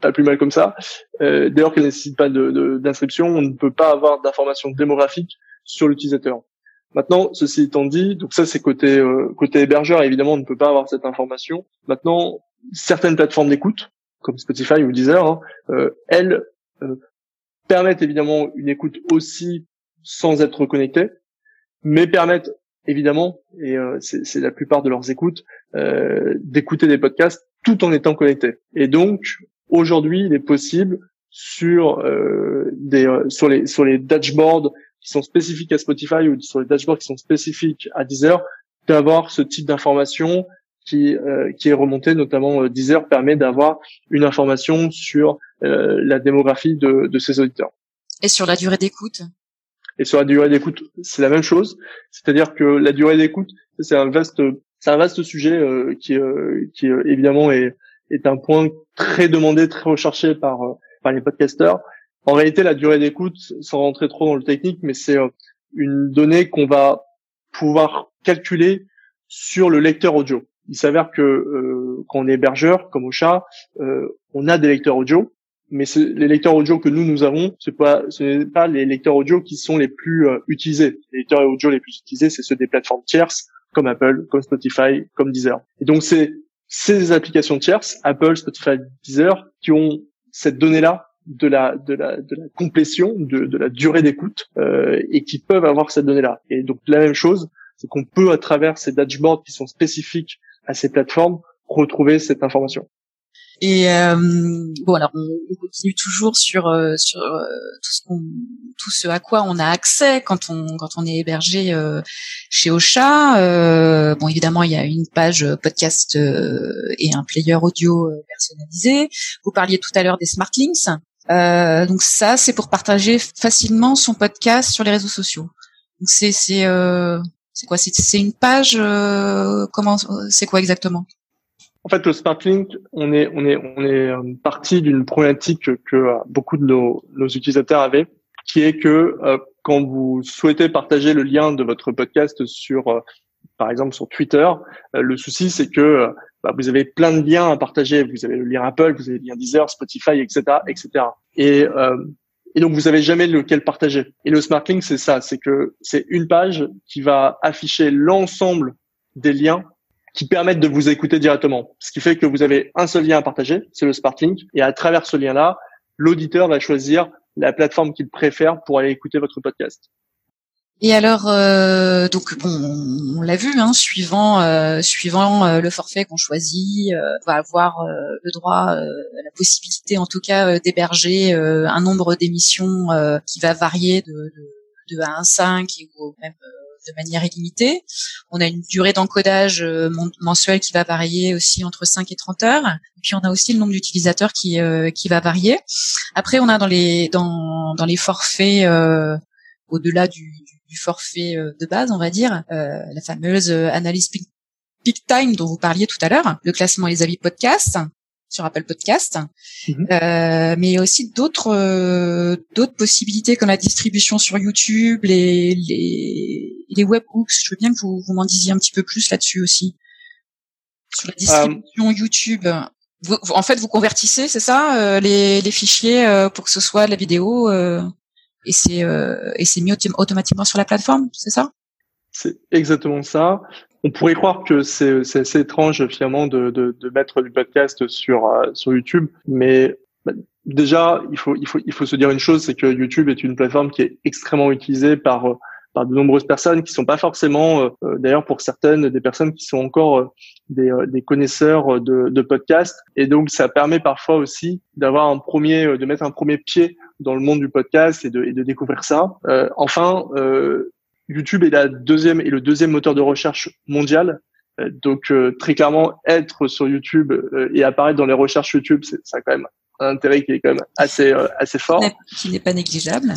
Speaker 2: pas plus mal comme ça. Euh, dès lors qu'elle ne nécessite pas d'inscription, de, on ne peut pas avoir d'informations démographiques sur l'utilisateur. Maintenant, ceci étant dit, donc ça c'est côté euh, côté hébergeur, évidemment on ne peut pas avoir cette information. Maintenant, certaines plateformes d'écoute, comme Spotify ou Deezer, hein, euh, elles euh, permettent évidemment une écoute aussi sans être connecté, mais permettent évidemment, et c'est la plupart de leurs écoutes, d'écouter des podcasts tout en étant connecté. Et donc aujourd'hui, il est possible sur des sur les sur les dashboards qui sont spécifiques à Spotify ou sur les dashboards qui sont spécifiques à Deezer, d'avoir ce type d'information qui euh, qui est remonté notamment euh, Deezer permet d'avoir une information sur euh, la démographie de, de ses auditeurs.
Speaker 1: Et sur la durée d'écoute?
Speaker 2: Et sur la durée d'écoute, c'est la même chose. C'est-à-dire que la durée d'écoute, c'est un vaste c'est un vaste sujet euh, qui euh, qui évidemment est est un point très demandé, très recherché par par les podcasteurs. En réalité, la durée d'écoute, sans rentrer trop dans le technique, mais c'est euh, une donnée qu'on va pouvoir calculer sur le lecteur audio. Il s'avère que euh, quand on est hébergeur, comme au chat, euh, on a des lecteurs audio, mais les lecteurs audio que nous nous avons, ce n'est pas les lecteurs audio qui sont les plus utilisés. Les lecteurs audio les plus utilisés, c'est ceux des plateformes tierces comme Apple, comme Spotify, comme Deezer. Et donc c'est ces applications tierces, Apple, Spotify, Deezer, qui ont cette donnée-là de la de la de la complétion de, de la durée d'écoute euh, et qui peuvent avoir cette donnée là et donc la même chose c'est qu'on peut à travers ces dashboards qui sont spécifiques à ces plateformes retrouver cette information
Speaker 1: et euh, bon alors on, continue toujours sur euh, sur euh, tout ce qu'on tout ce à quoi on a accès quand on quand on est hébergé euh, chez Ocha. bon évidemment il y a une page podcast et un player audio personnalisé. Vous parliez tout à l'heure des smart links. Euh, donc ça, c'est pour partager facilement son podcast sur les réseaux sociaux. C'est euh, quoi? C'est une page euh, comment C'est quoi exactement?
Speaker 2: En fait, le Smart Link, on est on est on est euh, parti d'une problématique que euh, beaucoup de nos, nos utilisateurs avaient, qui est que euh, quand vous souhaitez partager le lien de votre podcast sur par exemple sur Twitter, le souci c'est que bah, vous avez plein de liens à partager. Vous avez le lien Apple, vous avez le lien Deezer, Spotify, etc., etc. Et, euh, et donc vous savez jamais lequel partager. Et le Smart Link, c'est ça, c'est que c'est une page qui va afficher l'ensemble des liens qui permettent de vous écouter directement. Ce qui fait que vous avez un seul lien à partager, c'est le Smart Link, et à travers ce lien-là, l'auditeur va choisir la plateforme qu'il préfère pour aller écouter votre podcast.
Speaker 1: Et alors, euh, donc bon, on, l'a vu, hein, suivant euh, suivant euh, le forfait qu'on choisit, on va avoir le droit, la possibilité en tout cas d'héberger un nombre d'émissions qui va varier de, de, de 1 à 5 ou même de manière illimitée. On a une durée d'encodage mensuelle qui va varier aussi entre 5 et 30 heures. Puis on a aussi le nombre d'utilisateurs qui qui va varier. Après, on a dans les dans dans les forfaits au-delà du, du forfait euh, de base, on va dire, euh, la fameuse euh, analyse peak, time dont vous parliez tout à l'heure, le classement et les avis podcast sur Apple Podcast, mhm. mais aussi d'autres d'autres possibilités comme la distribution sur YouTube, les les, les webhooks. Je veux bien que vous, vous m'en disiez un petit peu plus là-dessus aussi sur la distribution YouTube. en fait, vous convertissez, c'est ça, les, les fichiers pour que ce soit la vidéo et c'est et c'est mis automatiquement sur la plateforme, c'est ça?
Speaker 2: C'est exactement ça. On pourrait croire que c'est assez étrange finalement de, de, de, mettre du podcast sur sur YouTube, mais bah, déjà il faut il faut il faut se dire une chose, c'est que YouTube est une plateforme qui est extrêmement utilisée par par de nombreuses personnes qui sont pas forcément, euh, euh, d'ailleurs pour certaines, des personnes qui sont encore euh, des, des, connaisseurs de, de podcasts. Et donc ça permet parfois aussi d'avoir un premier, de mettre un premier pied dans le monde du podcast et de, et de découvrir ça. enfin, YouTube est la deuxième et le deuxième moteur de recherche mondial. Donc très clairement, être sur YouTube et apparaître dans les recherches YouTube, c'est ça quand même un intérêt qui est quand même assez assez fort.
Speaker 1: Qui n'est pas négligeable.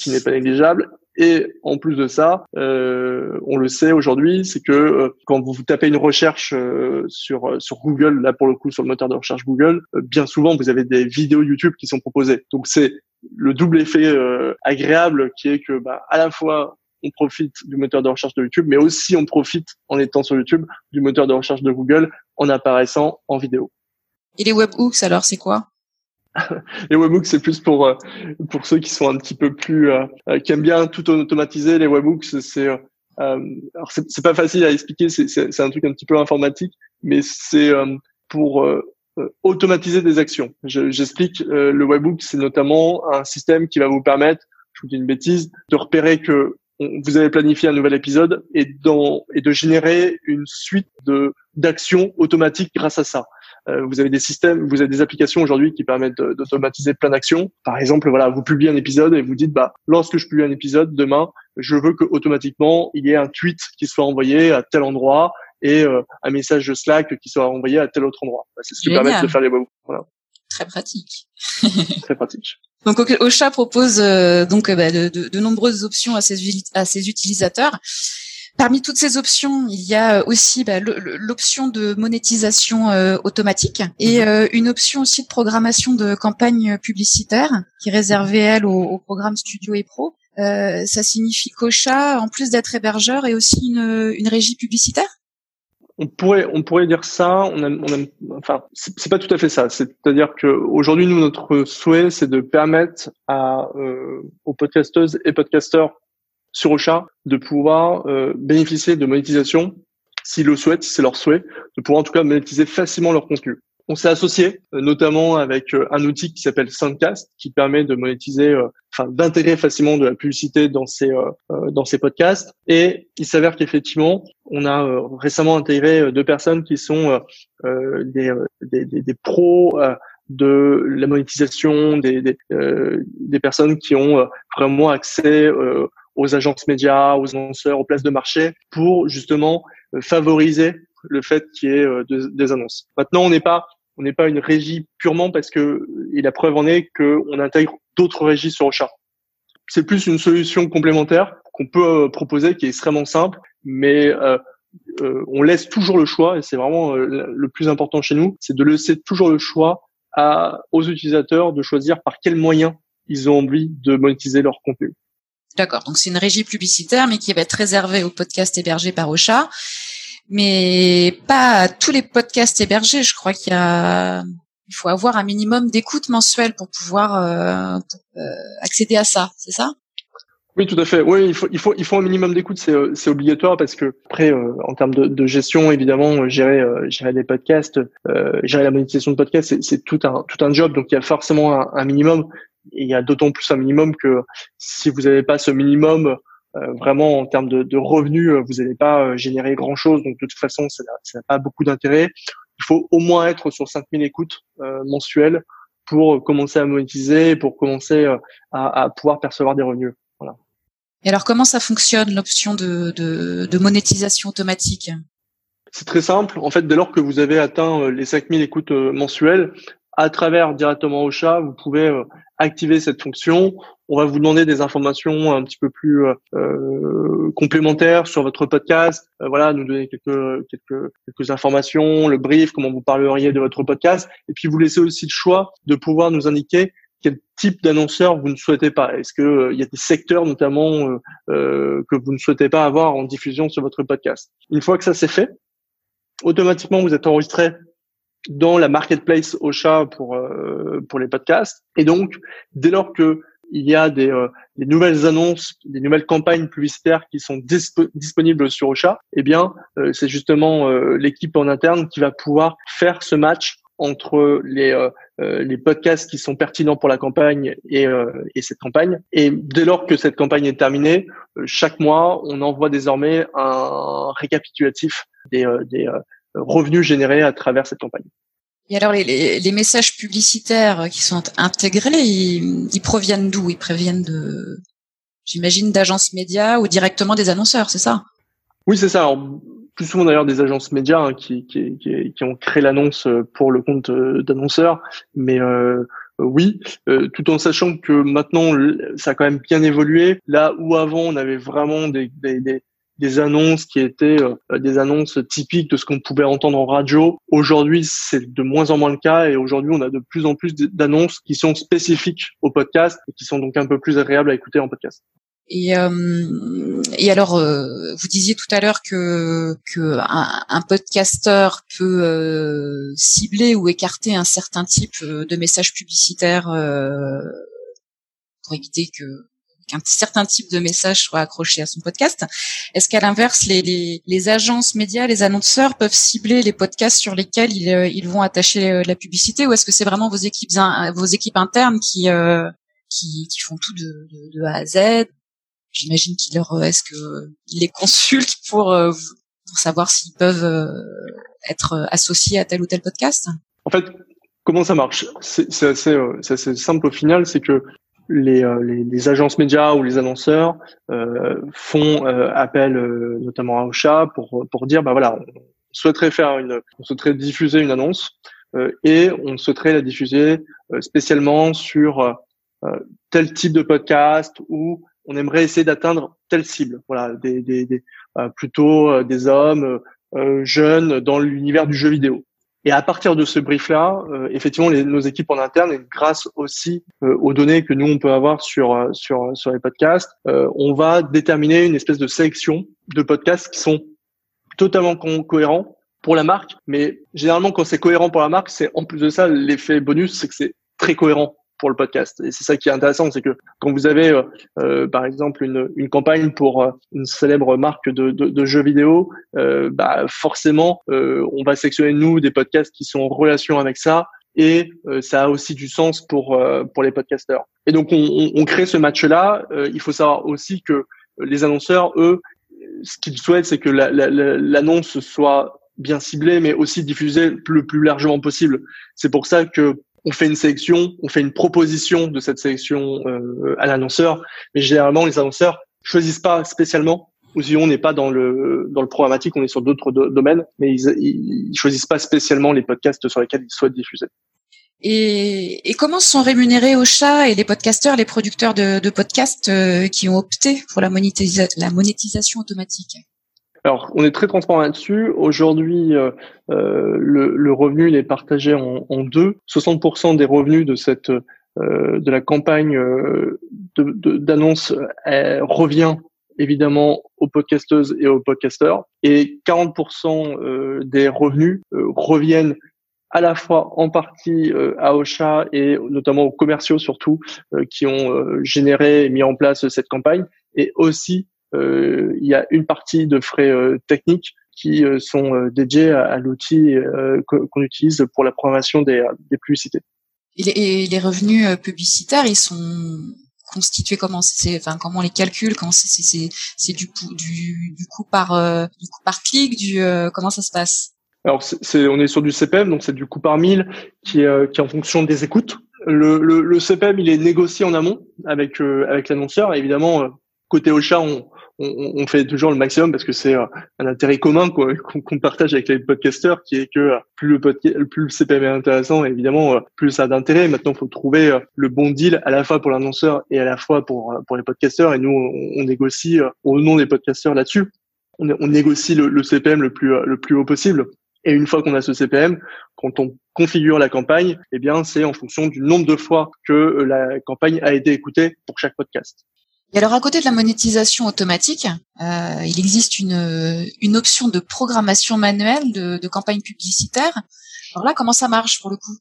Speaker 2: Qui n'est pas négligeable. Et en plus de ça, euh, on le sait aujourd'hui, c'est que euh, quand vous tapez une recherche euh, sur euh, sur Google, là pour le coup sur le moteur de recherche Google, bien souvent vous avez des vidéos YouTube qui sont proposées. Donc c'est le double effet agréable qui est que bah, à la fois on profite du moteur de recherche de YouTube, mais aussi on profite en étant sur YouTube du moteur de recherche de Google en apparaissant en vidéo.
Speaker 1: Et les webhooks alors c'est quoi?
Speaker 2: Les webhooks, c'est plus pour euh, pour ceux qui sont un petit peu plus euh, euh, qui aiment bien tout automatiser. Les webhooks, c'est euh, alors c'est pas facile à expliquer. C'est un truc un petit peu informatique, mais c'est pour automatiser des actions. J'explique. le webhook, c'est notamment un système qui va vous permettre, je vous dis une bêtise, de repérer que vous avez planifié un nouvel épisode et, dans, et de générer une suite de d'actions automatiques grâce à ça. Euh, vous avez des systèmes, vous avez des applications aujourd'hui qui permettent d'automatiser plein d'actions. Par exemple, voilà, vous publiez un épisode et vous dites, bah, lorsque je publie un épisode demain, je veux que automatiquement il y ait un tweet qui soit envoyé à tel endroit et euh, un message de Slack qui soit envoyé à tel autre endroit. Bah, c'est ce qui permet de faire les web. Voilà.
Speaker 1: Très pratique.
Speaker 2: Très pratique.
Speaker 1: Donc Ocha propose euh, donc bah, de, de, de, nombreuses options à ses, à ses utilisateurs. Parmi toutes ces options, il y a aussi bah, l'option de monétisation euh, automatique et mhm. euh, une option aussi de programmation de campagne publicitaire qui est réservée elle au, programme Studio et Pro. Euh, ça signifie qu'Ocha, en plus d'être hébergeur, est aussi une, une régie publicitaire?
Speaker 2: On pourrait, on pourrait dire ça. On aime, enfin, c'est pas tout à fait ça. C'est-à-dire que aujourd'hui, nous, notre souhait, c'est de permettre euh, aux podcasteuses et podcasteurs sur Ocha de pouvoir euh, bénéficier de monétisation s'ils le souhaitent, si c'est leur souhait, de pouvoir en tout cas monétiser facilement leur contenu. On s'est associé euh, notamment avec euh, un outil qui s'appelle Soundcast qui permet de monétiser, enfin d'intégrer facilement de la publicité dans ces dans ces podcasts. Et il s'avère qu'effectivement, on a récemment intégré deux personnes qui sont des, des, des, des, pros de la monétisation, des, des, des personnes qui ont vraiment accès aux agences médias, aux annonceurs, aux places de marché pour justement euh, favoriser le fait qu'il y ait euh, des annonces. Maintenant, on n'est pas on n'est pas une régie purement parce que et la preuve en est qu'on intègre d'autres régies sur Ocha. C'est plus une solution complémentaire qu'on peut euh, proposer qui est extrêmement simple, mais euh, on laisse toujours le choix et c'est vraiment le plus important chez nous, c'est de laisser toujours le choix à, aux utilisateurs de choisir par quels moyens ils ont envie de monétiser leur contenu.
Speaker 1: D'accord. Donc c'est une régie publicitaire, mais qui va être réservée aux podcasts hébergés par Ocha, mais pas tous les podcasts hébergés. Je crois qu'il y a, il faut avoir un minimum d'écoute mensuelle pour pouvoir euh, euh, accéder à ça. C'est ça?
Speaker 2: Oui, tout à fait. Oui, il faut, il faut, il faut un minimum d'écoute, c'est, c'est obligatoire parce que après, euh, en termes de, de, gestion, évidemment, gérer, gérer des podcasts, gérer la monétisation de podcasts, c'est, tout un, tout un job. Donc, il y a forcément un, un minimum il y a d'autant plus un minimum que si vous n'avez pas ce minimum, euh, vraiment en termes de, de revenus, euh, vous n'allez pas euh, générer grand-chose. Donc de toute façon, ça n'a pas beaucoup d'intérêt. Il faut au moins être sur 5000 écoutes mensuelles pour commencer à monétiser, pour commencer à, à, pouvoir percevoir des revenus. Voilà.
Speaker 1: Et alors comment ça fonctionne l'option de, de, de monétisation automatique?
Speaker 2: C'est très simple. En fait, dès lors que vous avez atteint les 5000 écoutes mensuelles, à travers directement au chat, vous pouvez euh, activer cette fonction. On va vous demander des informations un petit peu plus euh, euh complémentaires sur votre podcast. Euh, voilà, nous donner quelques, quelques quelques informations, le brief, comment vous parleriez de votre podcast, et puis vous laissez aussi le choix de pouvoir nous indiquer quel type d'annonceur vous ne souhaitez pas. Est-ce que il y a des secteurs notamment que vous ne souhaitez pas avoir en diffusion sur votre podcast? Une fois que ça c'est fait, automatiquement vous êtes enregistré dans la marketplace Ocha pour euh, pour les podcasts. Et donc, dès lors que il y a des, euh, des nouvelles annonces, des nouvelles campagnes publicitaires qui sont disponibles sur Ocha, eh bien, euh, c'est justement euh, l'équipe en interne qui va pouvoir faire ce match entre les euh, les podcasts qui sont pertinents pour la campagne et, et cette campagne. Et dès lors que cette campagne est terminée, chaque mois, on envoie désormais un récapitulatif des, des revenus générés à travers cette campagne.
Speaker 1: Et alors les, les, les, messages publicitaires qui sont intégrés, ils, ils proviennent d'où? Ils proviennent de, j'imagine, d'agences médias ou directement des annonceurs, c'est ça?
Speaker 2: Oui, c'est ça. Alors, plus souvent d'ailleurs des agences médias hein, qui, qui, qui, qui, ont créé l'annonce pour le compte euh, d'annonceurs, mais euh, oui, euh, tout en sachant que maintenant ça a quand même bien évolué. Là où avant on avait vraiment des, des, des des annonces qui étaient euh, des annonces typiques de ce qu'on pouvait entendre en radio. Aujourd'hui, c'est de moins en moins le cas et aujourd'hui, on a de plus en plus d'annonces qui sont spécifiques au podcast et qui sont donc un peu plus agréables à écouter en podcast.
Speaker 1: Et, euh, et alors, euh, vous disiez tout à l'heure que, que un, un podcasteur peut euh, cibler ou écarter un certain type euh, de messages publicitaires pour éviter que qu'un certain type de message soit accroché à son podcast. Est-ce qu'à l'inverse, les, les, les, agences médias, les annonceurs peuvent cibler les podcasts sur lesquels ils, euh, ils vont attacher euh, la publicité, ou est-ce que c'est vraiment vos équipes vos équipes internes qui euh, qui, qui, font tout de, de, A à Z? J'imagine qu'ils leur est-ce que les consultent pour pour savoir s'ils peuvent être associés à tel ou tel podcast.
Speaker 2: En fait, comment ça marche? C'est assez, assez simple au final, c'est que euh, les, agences médias ou les annonceurs euh, font euh, appel notamment à Ocha pour pour dire bah voilà on souhaiterait faire une on souhaiterait diffuser une annonce et on souhaiterait la diffuser spécialement sur tel type de podcast ou on aimerait essayer d'atteindre telle cible. Voilà des, des plutôt des hommes jeunes dans l'univers du jeu vidéo et à partir de ce brief-là, euh, effectivement, nos équipes en interne, et grâce aussi euh, aux données que nous on peut avoir sur euh, sur sur les podcasts, on va déterminer une espèce de sélection de podcasts qui sont totalement cohérents pour la marque. Mais généralement, quand c'est cohérent pour la marque, c'est en plus de ça l'effet bonus, c'est que c'est très cohérent pour le podcast. Et c'est ça qui est intéressant, c'est que quand vous avez, euh, euh par exemple, une, une campagne pour euh, une célèbre marque de, de, de jeux vidéo, euh, bah forcément, euh, on va sélectionner nous des podcasts qui sont en relation avec ça. Et ça a aussi du sens pour pour les podcasteurs. Et donc on, on, on crée ce match-là. il faut savoir aussi que les annonceurs, eux, ce qu'ils souhaitent, c'est que l'annonce la, la, soit bien ciblée, mais aussi diffusée le plus largement possible. C'est pour ça que on fait une sélection, on fait une proposition de cette sélection euh, à l'annonceur, mais généralement les annonceurs choisissent pas spécialement. Ou si on n'est pas dans le dans le programmatique, on est sur d'autres domaines, mais ils, ils, choisissent pas spécialement les podcasts sur lesquels ils souhaitent diffuser.
Speaker 1: Et, et comment sont rémunérés Ocha et les podcasteurs, les producteurs de, podcasts euh, qui ont opté pour la, la monétisation automatique?
Speaker 2: Alors, on est très transparent là-dessus. Aujourd'hui, euh, euh, le, le, revenu il est partagé en, en deux. 60% des revenus de cette euh, de la campagne d'annonce de, revient évidemment aux podcasteuses et aux podcasteurs, et 40% des revenus reviennent à la fois en partie à Ocha et notamment aux commerciaux surtout qui ont généré et mis en place cette campagne, et aussi euh, il y a une partie de frais euh, techniques qui euh, sont dédiés à, l'outil qu'on utilise pour la programmation des, des publicités.
Speaker 1: Et les, revenus publicitaires, ils sont constitués comment? C'est enfin comment on les calcule? Comment c'est c'est c'est du du du coup par du coup par clic? Du comment ça se passe?
Speaker 2: Alors c'est on est sur du CPM donc c'est du coup par mille qui est qui est en fonction des écoutes. Le, le, le CPM il est négocié en amont avec avec l'annonceur. Évidemment côté Ocha on on, on, fait toujours le maximum parce que c'est euh, un intérêt commun qu'on partage avec les podcasteurs, qui est que euh, plus le, plus le CPM est intéressant, évidemment, euh, plus ça a d'intérêt. Maintenant, il faut trouver le bon deal à la fois pour l'annonceur et à la fois pour pour les podcasteurs. Et nous, on, on négocie au nom des podcasteurs là-dessus. On, on, négocie le, le, CPM le plus le plus haut possible. Et une fois qu'on a ce CPM, quand on configure la campagne, eh bien, c'est en fonction du nombre de fois que la campagne a été écoutée pour chaque podcast.
Speaker 1: Et alors à côté de la monétisation automatique, euh, il existe une, option de programmation manuelle de, campagne publicitaire. Alors là, comment ça marche pour le coup?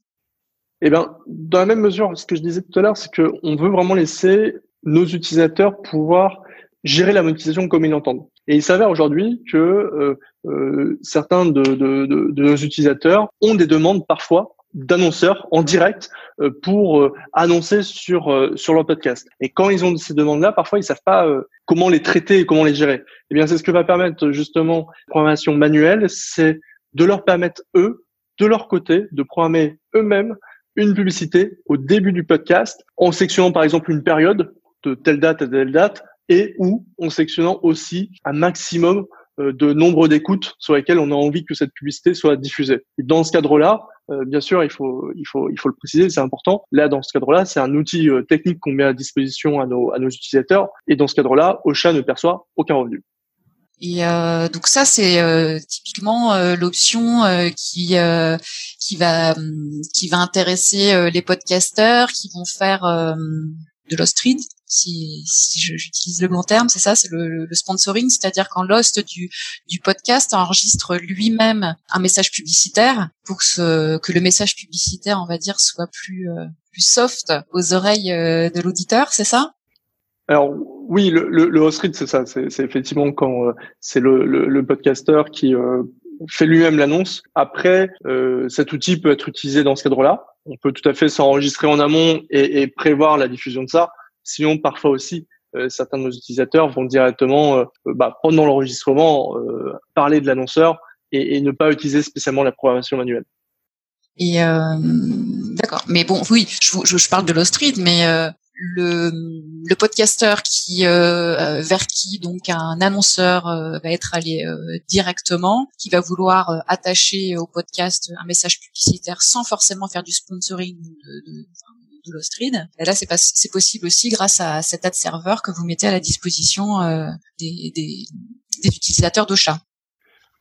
Speaker 2: Eh bien, dans la même mesure, ce que je disais tout à l'heure, c'est qu'on veut vraiment laisser nos utilisateurs pouvoir gérer la monétisation comme ils l'entendent. Et il s'avère aujourd'hui que euh, euh, certains de, nos utilisateurs ont des demandes parfois d'annonceurs en direct euh, pour euh, annoncer sur euh, sur leur podcast. Et quand ils ont ces demandes-là, parfois ils savent pas comment les traiter et comment les gérer. Eh bien, c'est ce que va permettre justement la programmation manuelle, c'est de leur permettre eux, de leur côté, de programmer eux-mêmes une publicité au début du podcast en sectionnant par exemple une période de telle date à telle date et ou en sectionnant aussi un maximum de nombre d'écoutes sur lesquelles on a envie que cette publicité soit diffusée. Dans ce cadre-là, euh, bien sûr, il faut, il faut, il faut le préciser, c'est important. Là, dans ce cadre-là, c'est un outil euh, technique qu'on met à disposition à nos, à nos utilisateurs. Et dans ce cadre-là, Ocha ne perçoit aucun revenu.
Speaker 1: Et euh, donc ça, c'est euh, typiquement l'option qui qui va qui va intéresser les podcasteurs qui vont faire de l'host read si, si j'utilise le bon terme, c'est ça, c'est le, le, sponsoring, c'est-à-dire quand l'host du, du podcast enregistre lui-même un message publicitaire pour que, ce, que le message publicitaire, on va dire, soit plus, euh, plus soft aux oreilles euh, de l'auditeur, c'est ça?
Speaker 2: Alors oui, le, le, le host read, c'est ça. C'est effectivement quand euh, c'est le, le, le, podcasteur qui fait lui-même l'annonce. Après, cet outil peut être utilisé dans ce cadre-là. On peut tout à fait s'enregistrer en amont et, prévoir la diffusion de ça. Sinon, parfois aussi, euh, certains de nos utilisateurs vont directement, euh, bah, pendant l'enregistrement, euh, parler de l'annonceur et, ne pas utiliser spécialement la programmation manuelle.
Speaker 1: Et d'accord. Mais bon, oui, je, parle de l'Ostreet, mais le, le podcasteur qui vers qui donc un annonceur va être allé directement, qui va vouloir attacher au podcast un message publicitaire sans forcément faire du sponsoring de, de, de Et là, c'est pas, c'est possible aussi grâce à cet ad serveur que vous mettez à la disposition euh, des, des, des, utilisateurs d'Ocha.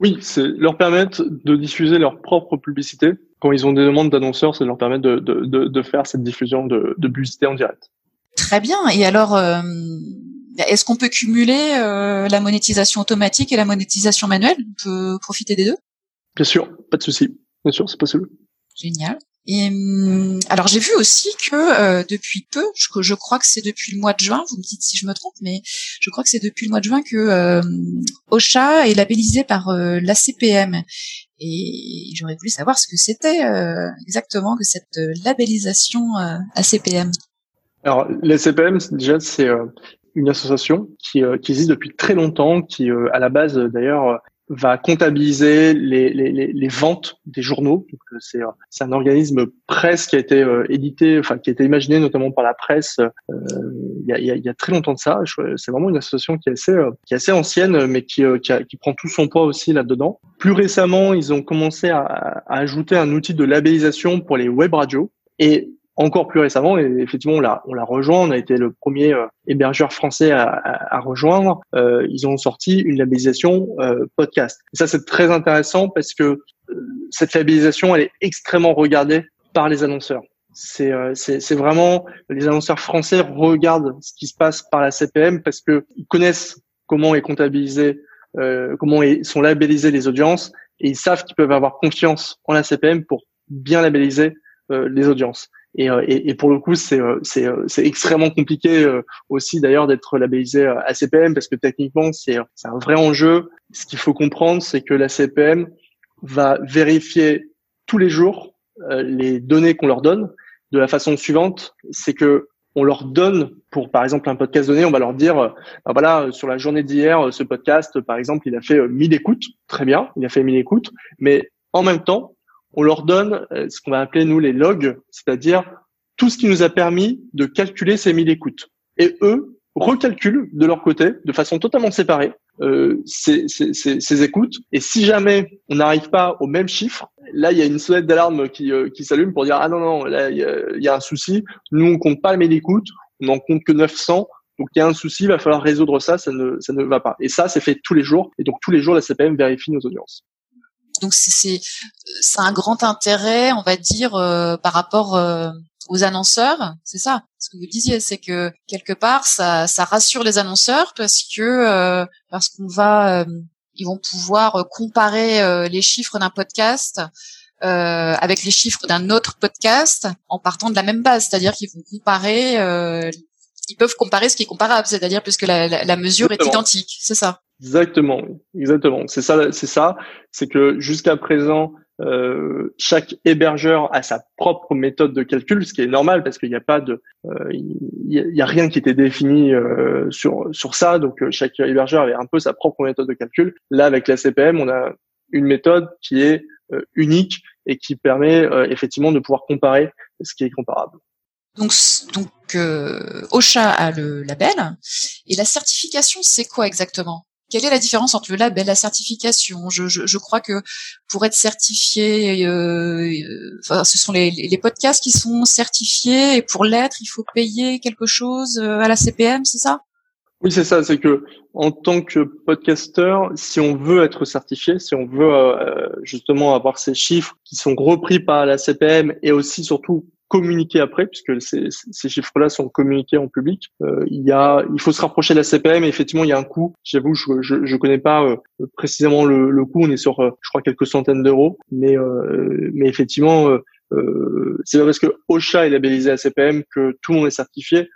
Speaker 2: Oui, c'est leur permettre de diffuser leur propre publicité. Quand ils ont des demandes d'annonceurs, c'est leur permettre de, de, de, de, faire cette diffusion de publicité en direct.
Speaker 1: Très bien. Et alors, euh, est-ce qu'on peut cumuler euh, la monétisation automatique et la monétisation manuelle? On peut profiter des deux?
Speaker 2: Bien sûr, pas de souci. Bien sûr, c'est possible.
Speaker 1: Génial. Et hum, alors j'ai vu aussi que euh, depuis peu, je, je crois que c'est depuis le mois de juin, vous me dites si je me trompe, mais je crois que c'est depuis le mois de juin que euh, Ocha est labellisé par euh, l'ACPM. Et j'aurais voulu savoir ce que c'était exactement que cette labellisation ACPM.
Speaker 2: Alors l'ACPM, déjà c'est une association qui, qui existe depuis très longtemps, qui à la base d'ailleurs va comptabiliser les, les, les, ventes des journaux. Euh, c'est, un organisme presse qui a été euh, édité, enfin qui a été imaginé notamment par la presse euh, il, y a, y a, très longtemps de ça. C'est vraiment une association qui est assez, qui est assez ancienne, mais qui, qui, qui prend tout son poids aussi là-dedans. Plus récemment, ils ont commencé à, à ajouter un outil de labellisation pour les web radios. Et encore plus récemment, et effectivement, on l'a, on l'a rejoint. On a été le premier euh, hébergeur français à, à, rejoindre. Euh, ils ont sorti une labellisation euh, podcast. Et ça, c'est très intéressant parce que cette labellisation, elle est extrêmement regardée par les annonceurs. C'est, c'est, c'est vraiment les annonceurs français regardent ce qui se passe par la CPM parce que ils connaissent comment est comptabilisé, comment sont labellisées les audiences et ils savent qu'ils peuvent avoir confiance en la CPM pour bien labelliser les audiences. Euh, et, et, pour le coup, c'est euh, euh, extrêmement compliqué aussi d'ailleurs d'être labellisé ACPM parce que techniquement, c'est un vrai enjeu. Ce qu'il faut comprendre, c'est que la CPM va vérifier tous les jours les données qu'on leur donne. De la façon suivante, c'est que on leur donne pour par exemple un podcast donné, on va leur dire bah voilà sur la journée d'hier ce podcast par exemple il a fait 1000 écoutes, très bien, il a fait 1000 écoutes, mais en même temps on leur donne euh, ce qu'on va appeler nous les logs, c'est-à-dire tout ce qui nous a permis de calculer ces 1000 écoutes. Et eux recalculent de leur côté, de façon totalement séparée, euh, ces, écoutes. Et si jamais on n'arrive pas au même chiffre, là il y a une sonnette d'alarme qui, euh, s'allume pour dire ah non non là il y a, un souci. Nous on compte pas les 1000 écoutes, on n'en compte que 900. Donc il y a un souci, il va falloir résoudre ça, ça ne, ça ne va pas. Et ça, c'est fait tous les jours. Et donc tous les jours, la CPM vérifie nos audiences.
Speaker 1: Donc c'est c'est un grand intérêt, on va dire, euh, par rapport euh, aux annonceurs, c'est ça. Ce que vous disiez, c'est que quelque part ça ça rassure les annonceurs parce que euh, parce qu'on va ils vont pouvoir comparer les chiffres d'un podcast avec les chiffres d'un autre podcast en partant de la même base, c'est-à-dire qu'ils vont comparer ils peuvent comparer ce qui est comparable, c'est-à-dire puisque la, la, mesure est identique, c'est ça.
Speaker 2: Exactement, exactement. C'est ça, c'est ça. C'est que jusqu'à présent, euh, chaque hébergeur a sa propre méthode de calcul, ce qui est normal parce qu'il n'y a pas de, euh, il y, a, rien qui était défini euh, sur sur ça. Donc euh, chaque hébergeur avait un peu sa propre méthode de calcul. Là, avec la CPM, on a une méthode qui est euh, unique et qui permet effectivement de pouvoir comparer ce qui est comparable.
Speaker 1: Donc, donc euh, Ocha a le label. Et la certification, c'est quoi exactement? Quelle est la différence entre le label et la certification? Je, crois que pour être certifié, euh, euh, enfin, ce sont les, podcasts qui sont certifiés et pour l'être, il faut payer quelque chose euh, à la CPM, c'est ça?
Speaker 2: Oui, c'est ça. C'est que en tant que podcasteur, si on veut être certifié, si on veut justement avoir ces chiffres qui sont repris par la CPM et aussi surtout communiquer après, puisque ces, chiffres-là sont communiqués en public. Euh, il y a, il faut se rapprocher de la CPM. Et effectivement, il y a un coût. J'avoue, je, je, je connais pas euh, précisément le, le, coût. On est sur, euh, je crois, quelques centaines d'euros. Mais, euh, mais effectivement, c'est pas parce que OSHA est labellisé à CPM que tout le monde est certifié.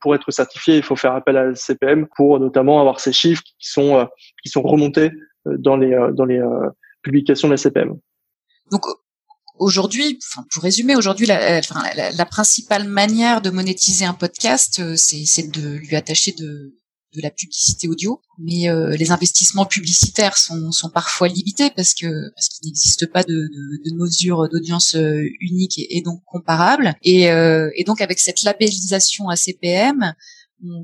Speaker 2: Pour être certifié, il faut faire appel à la CPM pour notamment avoir ces chiffres qui sont qui sont remontés dans les dans les publications de la CPM.
Speaker 1: Donc aujourd'hui, enfin, pour résumer, aujourd'hui, la, euh, la, la, principale manière de monétiser un podcast, euh, c'est de lui attacher de, de la publicité audio, mais euh, les investissements publicitaires sont, sont parfois limités parce que parce qu'il n'existe pas de, de, de mesure d'audience unique et, donc comparable. Et, et donc avec cette labellisation ACPM,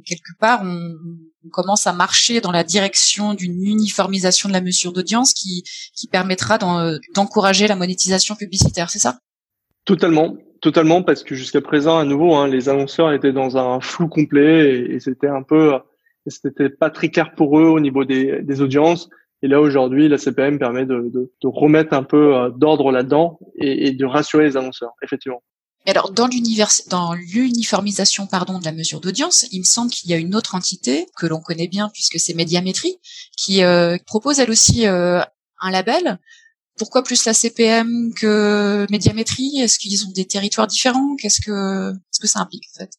Speaker 1: quelque part, on, commence à marcher dans la direction d'une uniformisation de la mesure d'audience qui, qui permettra d'encourager la monétisation publicitaire, c'est ça?
Speaker 2: Totalement, totalement, parce que jusqu'à présent, à nouveau, hein, les annonceurs étaient dans un flou complet et, c'était un peu, c'était pas très clair pour eux au niveau des, audiences. Et là, aujourd'hui, la CPM permet de remettre un peu euh, d'ordre là-dedans et, et de rassurer les annonceurs, effectivement
Speaker 1: alors, dans dans l'uniformisation, pardon, de la mesure d'audience, il me semble qu'il y a une autre entité que l'on connaît bien puisque c'est Médiamétrie, qui euh, propose elle aussi euh, un label. Pourquoi plus la CPM que Médiamétrie? Est-ce qu'ils ont des territoires différents? Qu'est-ce que, ce que ça implique en fait?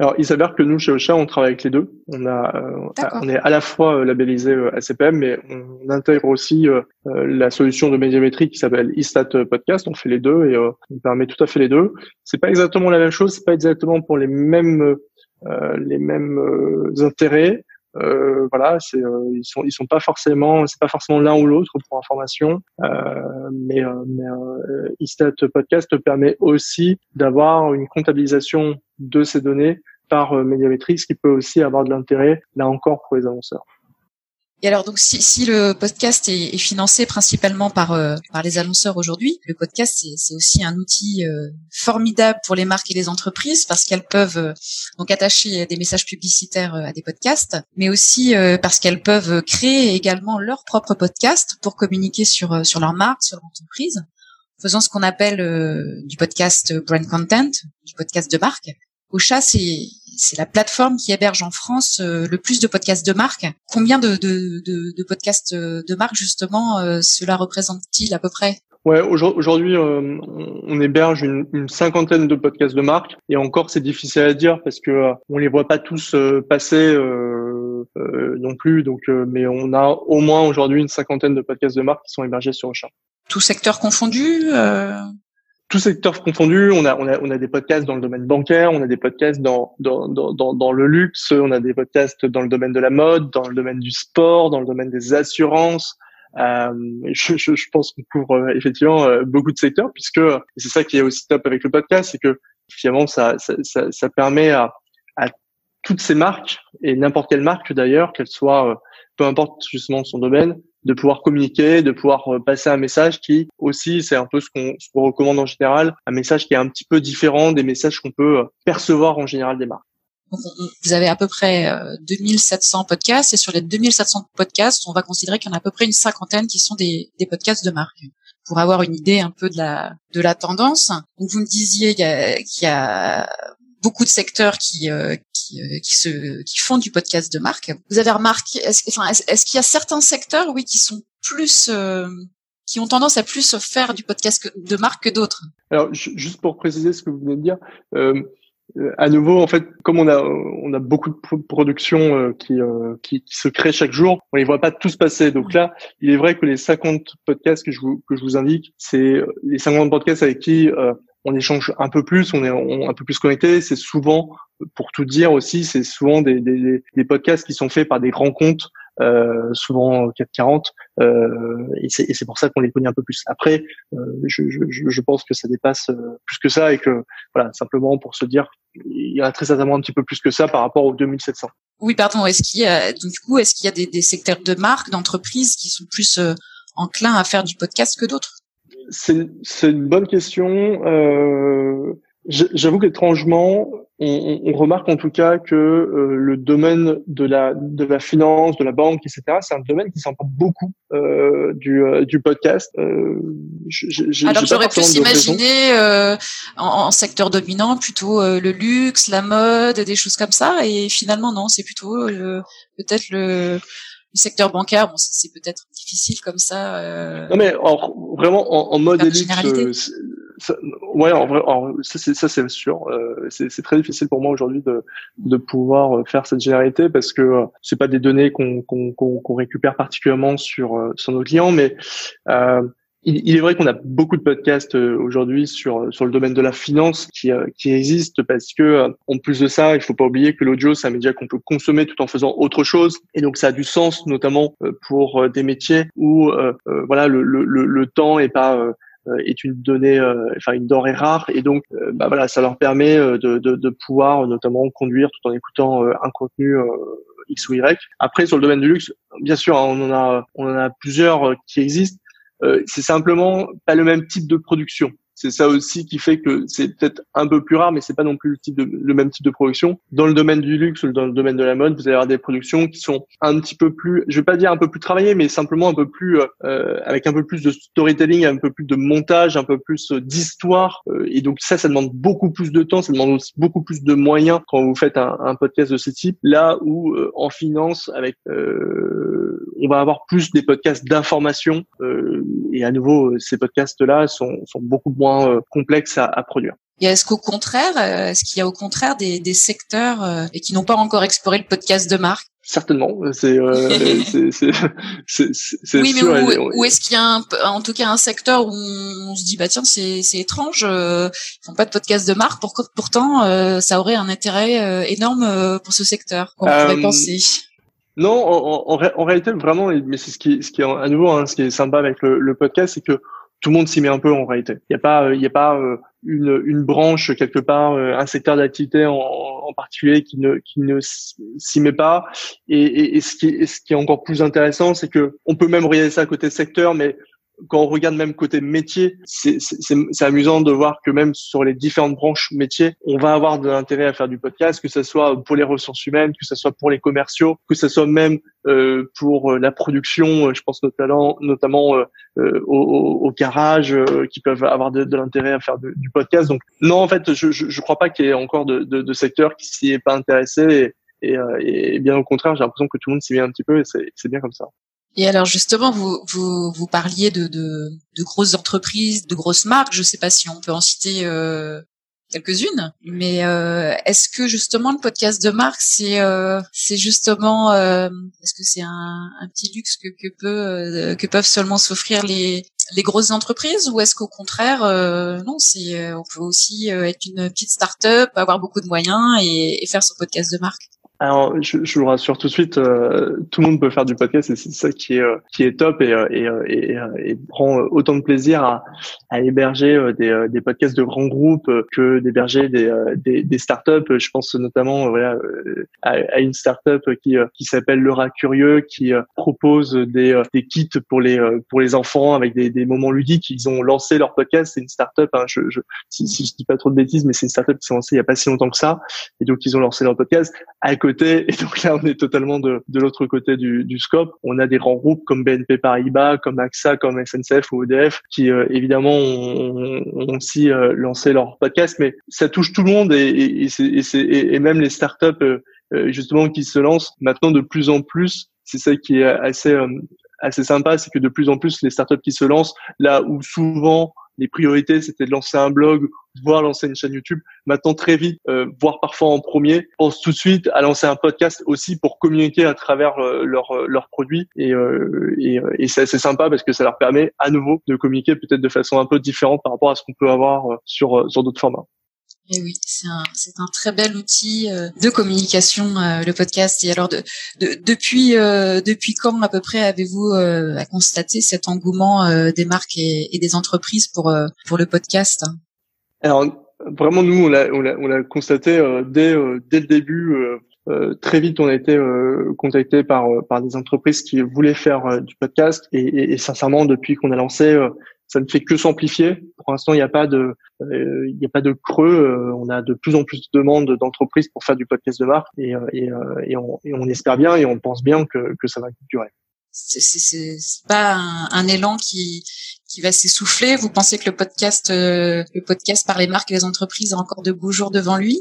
Speaker 2: Alors, il s'avère que nous, chez Ocha, on travaille avec les deux. On a, euh, on est à la fois euh, labellisé euh, ACPM, mais on intègre aussi la solution de médiamétrie qui s'appelle Istat Podcast. On fait les deux et on permet tout à fait les deux. C'est pas exactement la même chose. C'est pas exactement pour les mêmes, les mêmes intérêts. Euh, voilà, c'est ils sont ils sont pas forcément c'est pas forcément l'un ou l'autre pour information, euh, mais mais Istat Podcast permet aussi d'avoir une comptabilisation de ces données par euh, médiamétrie, ce qui peut aussi avoir de l'intérêt, là encore, pour les annonceurs.
Speaker 1: Et alors donc si, si le podcast est, est, financé principalement par euh, par les annonceurs aujourd'hui, le podcast c'est aussi un outil euh, formidable pour les marques et les entreprises parce qu'elles peuvent donc attacher des messages publicitaires à des podcasts, mais aussi parce qu'elles peuvent créer également leur propre podcast pour communiquer sur sur leur marque, sur leur entreprise, faisant ce qu'on appelle du podcast brand content, du podcast de marque. Ocha, c'est c'est la plateforme qui héberge en France euh, le plus de podcasts de marque. Combien de, de, de, de podcasts euh, de marque justement euh, cela représente-t-il à peu près?
Speaker 2: Ouais, aujourd'hui, on héberge une, une, cinquantaine de podcasts de marque, et encore, c'est difficile à dire parce que on les voit pas tous passer non plus. Donc, mais on a au moins aujourd'hui une cinquantaine de podcasts de marque qui sont hébergés sur Ocha.
Speaker 1: Tout secteur confondu
Speaker 2: tout secteur confondu, on a, on a, on a des podcasts dans le domaine bancaire, on a des podcasts dans, dans, dans, dans, le luxe, on a des podcasts dans le domaine de la mode, dans le domaine du sport, dans le domaine des assurances. Euh, je, je, je, pense qu'on couvre euh, effectivement euh, beaucoup de secteurs puisque c'est ça qui est aussi top avec le podcast, c'est que finalement ça, ça, ça, ça permet à, à toutes ces marques et n'importe quelle marque d'ailleurs, qu'elle soit euh, peu importe justement son domaine, de pouvoir communiquer, de pouvoir euh, passer un message qui aussi, c'est un peu ce qu'on recommande en général, un message qui est un petit peu différent des messages qu'on peut euh, percevoir en général des marques.
Speaker 1: Vous avez à peu près 2700 euh, podcasts et sur les 2700 podcasts, on va considérer qu'il y en a à peu près une cinquantaine qui sont des, des podcasts de marque pour avoir une idée un peu de la de la tendance. Donc vous me disiez qu'il y a, beaucoup de secteurs qui qui, qui se qui font du podcast de marque. Vous avez remarqué est-ce enfin est-ce qu'il y a certains secteurs oui qui sont plus qui ont tendance à plus faire du podcast de marque que d'autres?
Speaker 2: Alors juste pour préciser ce que vous venez de dire, euh, à nouveau, en fait, comme on a on a beaucoup de productions qui, qui, qui se créent chaque jour, on les voit pas tous passer. Donc là, il est vrai que les 50 podcasts que je vous que je vous indique, c'est les 50 podcasts avec qui on échange un peu plus, on est un peu plus connecté. C'est souvent, pour tout dire aussi, c'est souvent des, podcasts qui sont faits par des grands comptes, euh, souvent 440, euh, et c'est pour ça qu'on les connaît un peu plus. Après, euh, je, pense que ça dépasse euh, plus que ça et que voilà, simplement pour se dire, il y a très certainement un petit peu plus que ça par rapport aux 2700.
Speaker 1: Oui, pardon. Est-ce qu'il y a du coup, est-ce qu'il y a des, des secteurs de marques, d'entreprises qui sont plus enclins à faire du podcast que d'autres?
Speaker 2: C'est une bonne question. Euh, J'avoue qu'étrangement, on, on, remarque en tout cas que euh, le domaine de la de la finance, de la banque, etc. C'est un domaine qui s'en beaucoup euh, du, euh, du podcast.
Speaker 1: Alors j'aurais pu s'imaginer en, en, secteur dominant plutôt le luxe, la mode, des choses comme ça, et finalement non, c'est plutôt peut-être le le secteur bancaire, bon, c'est peut-être difficile comme ça. Euh,
Speaker 2: non mais vraiment en, en mode élite, euh, ça, ouais, en vrai, ça c'est ça c'est sûr. Euh, c'est très difficile pour moi aujourd'hui de de pouvoir euh, faire cette généralité parce que euh, c'est pas des données qu'on qu'on qu'on récupère particulièrement sur sur nos clients, mais euh, il, est vrai qu'on a beaucoup de podcasts euh, aujourd'hui sur sur le domaine de la finance qui euh, qui existent parce que euh, en plus de ça, il faut pas oublier que l'audio c'est un média qu'on peut consommer tout en faisant autre chose. Et donc ça a du sens notamment pour des métiers où voilà le, le, le temps est pas est une donnée, enfin une denrée rare, et donc bah voilà, ça leur permet de, de, de pouvoir notamment conduire tout en écoutant un contenu X ou Y. Après sur le domaine du luxe, bien sûr, hein, on en a on en a plusieurs qui existent, euh, c'est simplement pas le même type de production. C'est ça aussi qui fait que c'est peut-être un peu plus rare, mais c'est pas non plus le, type de, le même type de production. Dans le domaine du luxe ou dans le domaine de la mode, vous allez avoir des productions qui sont un petit peu plus, je vais pas dire un peu plus travaillées, mais simplement un peu plus euh, euh avec un peu plus de storytelling, un peu plus de montage, un peu plus euh, d'histoire. et donc ça, ça demande beaucoup plus de temps, ça demande aussi beaucoup plus de moyens quand vous faites un, podcast de ce type. Là où en finance, avec on va avoir plus des podcasts d'information euh, et à nouveau ces podcasts-là sont, sont beaucoup moins euh, complexes à, à produire.
Speaker 1: Et est-ce qu'au contraire, euh, est-ce qu'il y a au contraire des, des secteurs et qui n'ont pas encore exploré le podcast de marque
Speaker 2: Certainement, c'est c'est
Speaker 1: oui, mais où, est-ce qu'il y a un, en tout cas un secteur où on se dit bah tiens c'est c'est étrange, ils font pas de podcast de marque, pourtant ça aurait un intérêt énorme pour ce secteur qu'on pourrait penser.
Speaker 2: Non, en, en, réalité, vraiment, mais c'est ce qui, ce qui est à nouveau, hein, ce qui est sympa avec le, le podcast, c'est que tout le monde s'y met un peu en réalité. Il n'y a pas, il y a pas euh, une, une branche quelque part, euh, un secteur d'activité en, particulier qui ne, qui ne s'y met pas. Et, et, et, ce qui, ce qui est encore plus intéressant, c'est que on peut même regarder ça côté secteur, mais quand on regarde même côté métier, c'est amusant de voir que même sur les différentes branches métiers, on va avoir de l'intérêt à faire du podcast, que ce soit pour les ressources humaines, que ce soit pour les commerciaux, que ce soit même euh, pour euh, la production. Euh, je pense notamment, notamment euh, euh au, au, garage qui peuvent avoir de, de l'intérêt à faire du podcast. Donc non, en fait, je je crois pas qu'il y ait encore de, de, de secteur qui s'y est pas intéressé. Et, et, et, bien au contraire, j'ai l'impression que tout le monde s'y met un petit peu et c'est bien comme ça.
Speaker 1: Et alors justement, vous, vous, vous parliez de, de, de, grosses entreprises, de grosses marques. Je ne sais pas si on peut en citer euh, quelques-unes, mais euh, est-ce que justement le podcast de marque, c'est euh, c'est justement, euh, est-ce que c'est un, petit luxe que, que, peut, euh, que peuvent seulement s'offrir les, les grosses entreprises, ou est-ce qu'au contraire, euh, non, c'est on peut aussi être une petite start-up, avoir beaucoup de moyens et, et faire son podcast de marque
Speaker 2: alors, je, je, vous rassure tout de suite, euh, tout le monde peut faire du podcast et c'est ça qui est euh, qui est top et, euh, et, et, et, prend autant de plaisir à, à héberger des, des podcasts de grands groupes que d'héberger des, des, des startups. Je pense notamment voilà, à, à une startup qui qui s'appelle Rat Curieux, qui propose des, des kits pour les pour les enfants avec des, des moments ludiques. Ils ont lancé leur podcast. C'est une startup. Hein, je, je, si, si je dis pas trop de bêtises, mais c'est une startup qui s'est lancée il y a pas si longtemps que ça. Et donc ils ont lancé leur podcast Et donc là, on est totalement de, de l'autre côté du, du, scope. On a des grands groupes comme BNP Paribas, comme AXA, comme SNCF ou EDF, qui euh, évidemment ont, aussi euh, lancé leur podcast, mais ça touche tout le monde et, et, et, et même les startups euh, justement qui se lancent maintenant de plus en plus. C'est ça qui est assez assez sympa, c'est que de plus en plus les startups qui se lancent, là où souvent les priorités c'était de lancer un blog, voire lancer une chaîne YouTube. Maintenant très vite, euh, voire parfois en premier, pense tout de suite à lancer un podcast aussi pour communiquer à travers euh, leurs leur produits et, euh, et, et c'est assez sympa parce que ça leur permet à nouveau de communiquer peut-être de façon un peu différente par rapport à ce qu'on peut avoir sur sur d'autres formats.
Speaker 1: Et oui, c'est un, un très bel outil euh, de communication, euh, le podcast. Et alors, de, de, depuis, euh, depuis quand à peu près avez-vous à constaté cet engouement des marques et, et, des entreprises pour, pour le podcast?
Speaker 2: Alors, vraiment, nous, on l'a constaté dès, dès le début. très vite, on a été contacté par par des entreprises qui voulaient faire du podcast et, et, et, sincèrement, depuis qu'on a lancé, ça ne fait que s'amplifier. Pour l'instant, il n'y a pas de, euh, il n'y a pas de creux. Euh, on a de plus en plus de demandes d'entreprises pour faire du podcast de marque et, euh, et, et, on, et, on, espère bien et on pense bien que, que ça va durer.
Speaker 1: C'est pas un, un, élan qui qui va s'essouffler. Vous pensez que le podcast, le podcast par les marques et les entreprises a encore de beaux jours devant lui?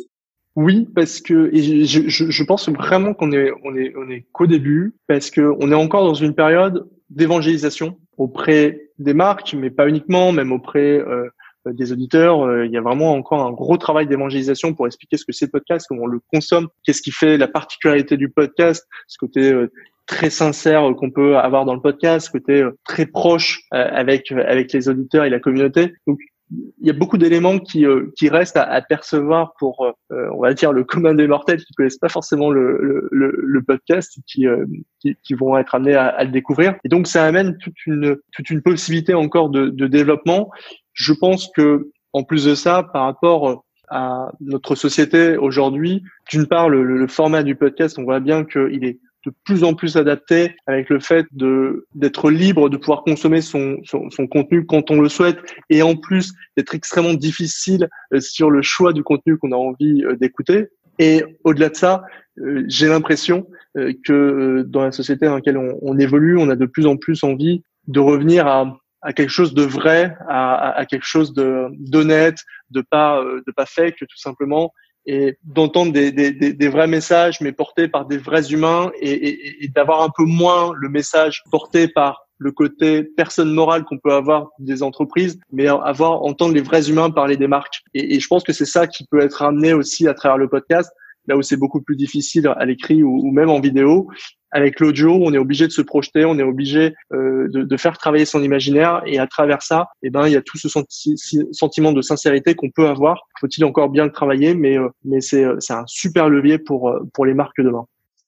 Speaker 2: Oui, parce que et je, je, je pense vraiment qu'on est on est on est qu'au début parce que on est encore dans une période d'évangélisation auprès des marques, mais pas uniquement, même auprès euh, des auditeurs. Euh, il y a vraiment encore un gros travail d'évangélisation pour expliquer ce que c'est le podcast, comment on le consomme, qu'est-ce qui fait la particularité du podcast, ce côté euh, très sincère qu'on peut avoir dans le podcast, ce côté très proche avec avec les auditeurs et la communauté. Il y a beaucoup d'éléments qui, euh, qui restent à, à, percevoir pour, euh, on va dire, le commun des mortels qui connaissent pas forcément le, le, le podcast, qui, euh, qui, qui, vont être amenés à, à, le découvrir. Et donc, ça amène toute une, toute une possibilité encore de, de développement. Je pense que, en plus de ça, par rapport à notre société aujourd'hui, d'une part, le, le, format du podcast, on voit bien qu'il est de plus en plus adapté avec le fait de d'être libre de pouvoir consommer son, son, son, contenu quand on le souhaite et en plus d'être extrêmement difficile euh, sur le choix du contenu qu'on a envie euh, d'écouter. Et au-delà de ça, euh, j'ai l'impression que dans la société dans laquelle on, évolue, on a de plus en plus envie de revenir à, à quelque chose de vrai, à, à quelque chose de d'honnête, de pas de pas fake tout simplement, et d'entendre des, des, des, vrais messages, mais portés par des vrais humains, et, et, et d'avoir un peu moins le message porté par le côté personne morale qu'on peut avoir des entreprises, mais avoir entendre les vrais humains parler des marques. Et, je pense que c'est ça qui peut être amené aussi à travers le podcast, là où c'est beaucoup plus difficile à l'écrit ou, même en vidéo. Avec l'audio, on est obligé de se projeter, on est obligé euh, de, de, faire travailler son imaginaire, et à travers ça, eh ben, il y a tout ce sentiment de sincérité qu'on peut avoir. Faut-il encore bien le travailler, mais euh, mais c'est euh, c'est un super levier pour euh, pour les marques demain.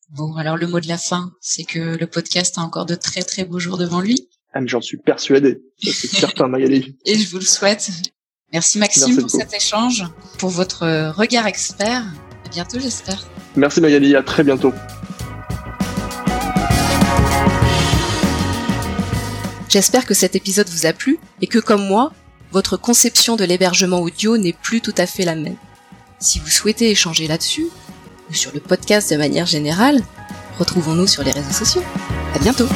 Speaker 1: Bon, alors le mot de la fin, c'est que le podcast a encore de très très beaux jours devant lui.
Speaker 2: Ah, j'en suis persuadé, c'est certain, Magali.
Speaker 1: et je vous le souhaite. Merci Maxime pour cet échange, pour votre regard expert à bientôt, j'espère.
Speaker 2: Merci Magali, à très bientôt.
Speaker 1: J'espère que cet épisode vous a plu et que comme moi, votre conception de l'hébergement audio n'est plus tout à fait la même. Si vous souhaitez échanger là-dessus, ou sur le podcast de manière générale, retrouvons-nous sur les réseaux sociaux. À bientôt!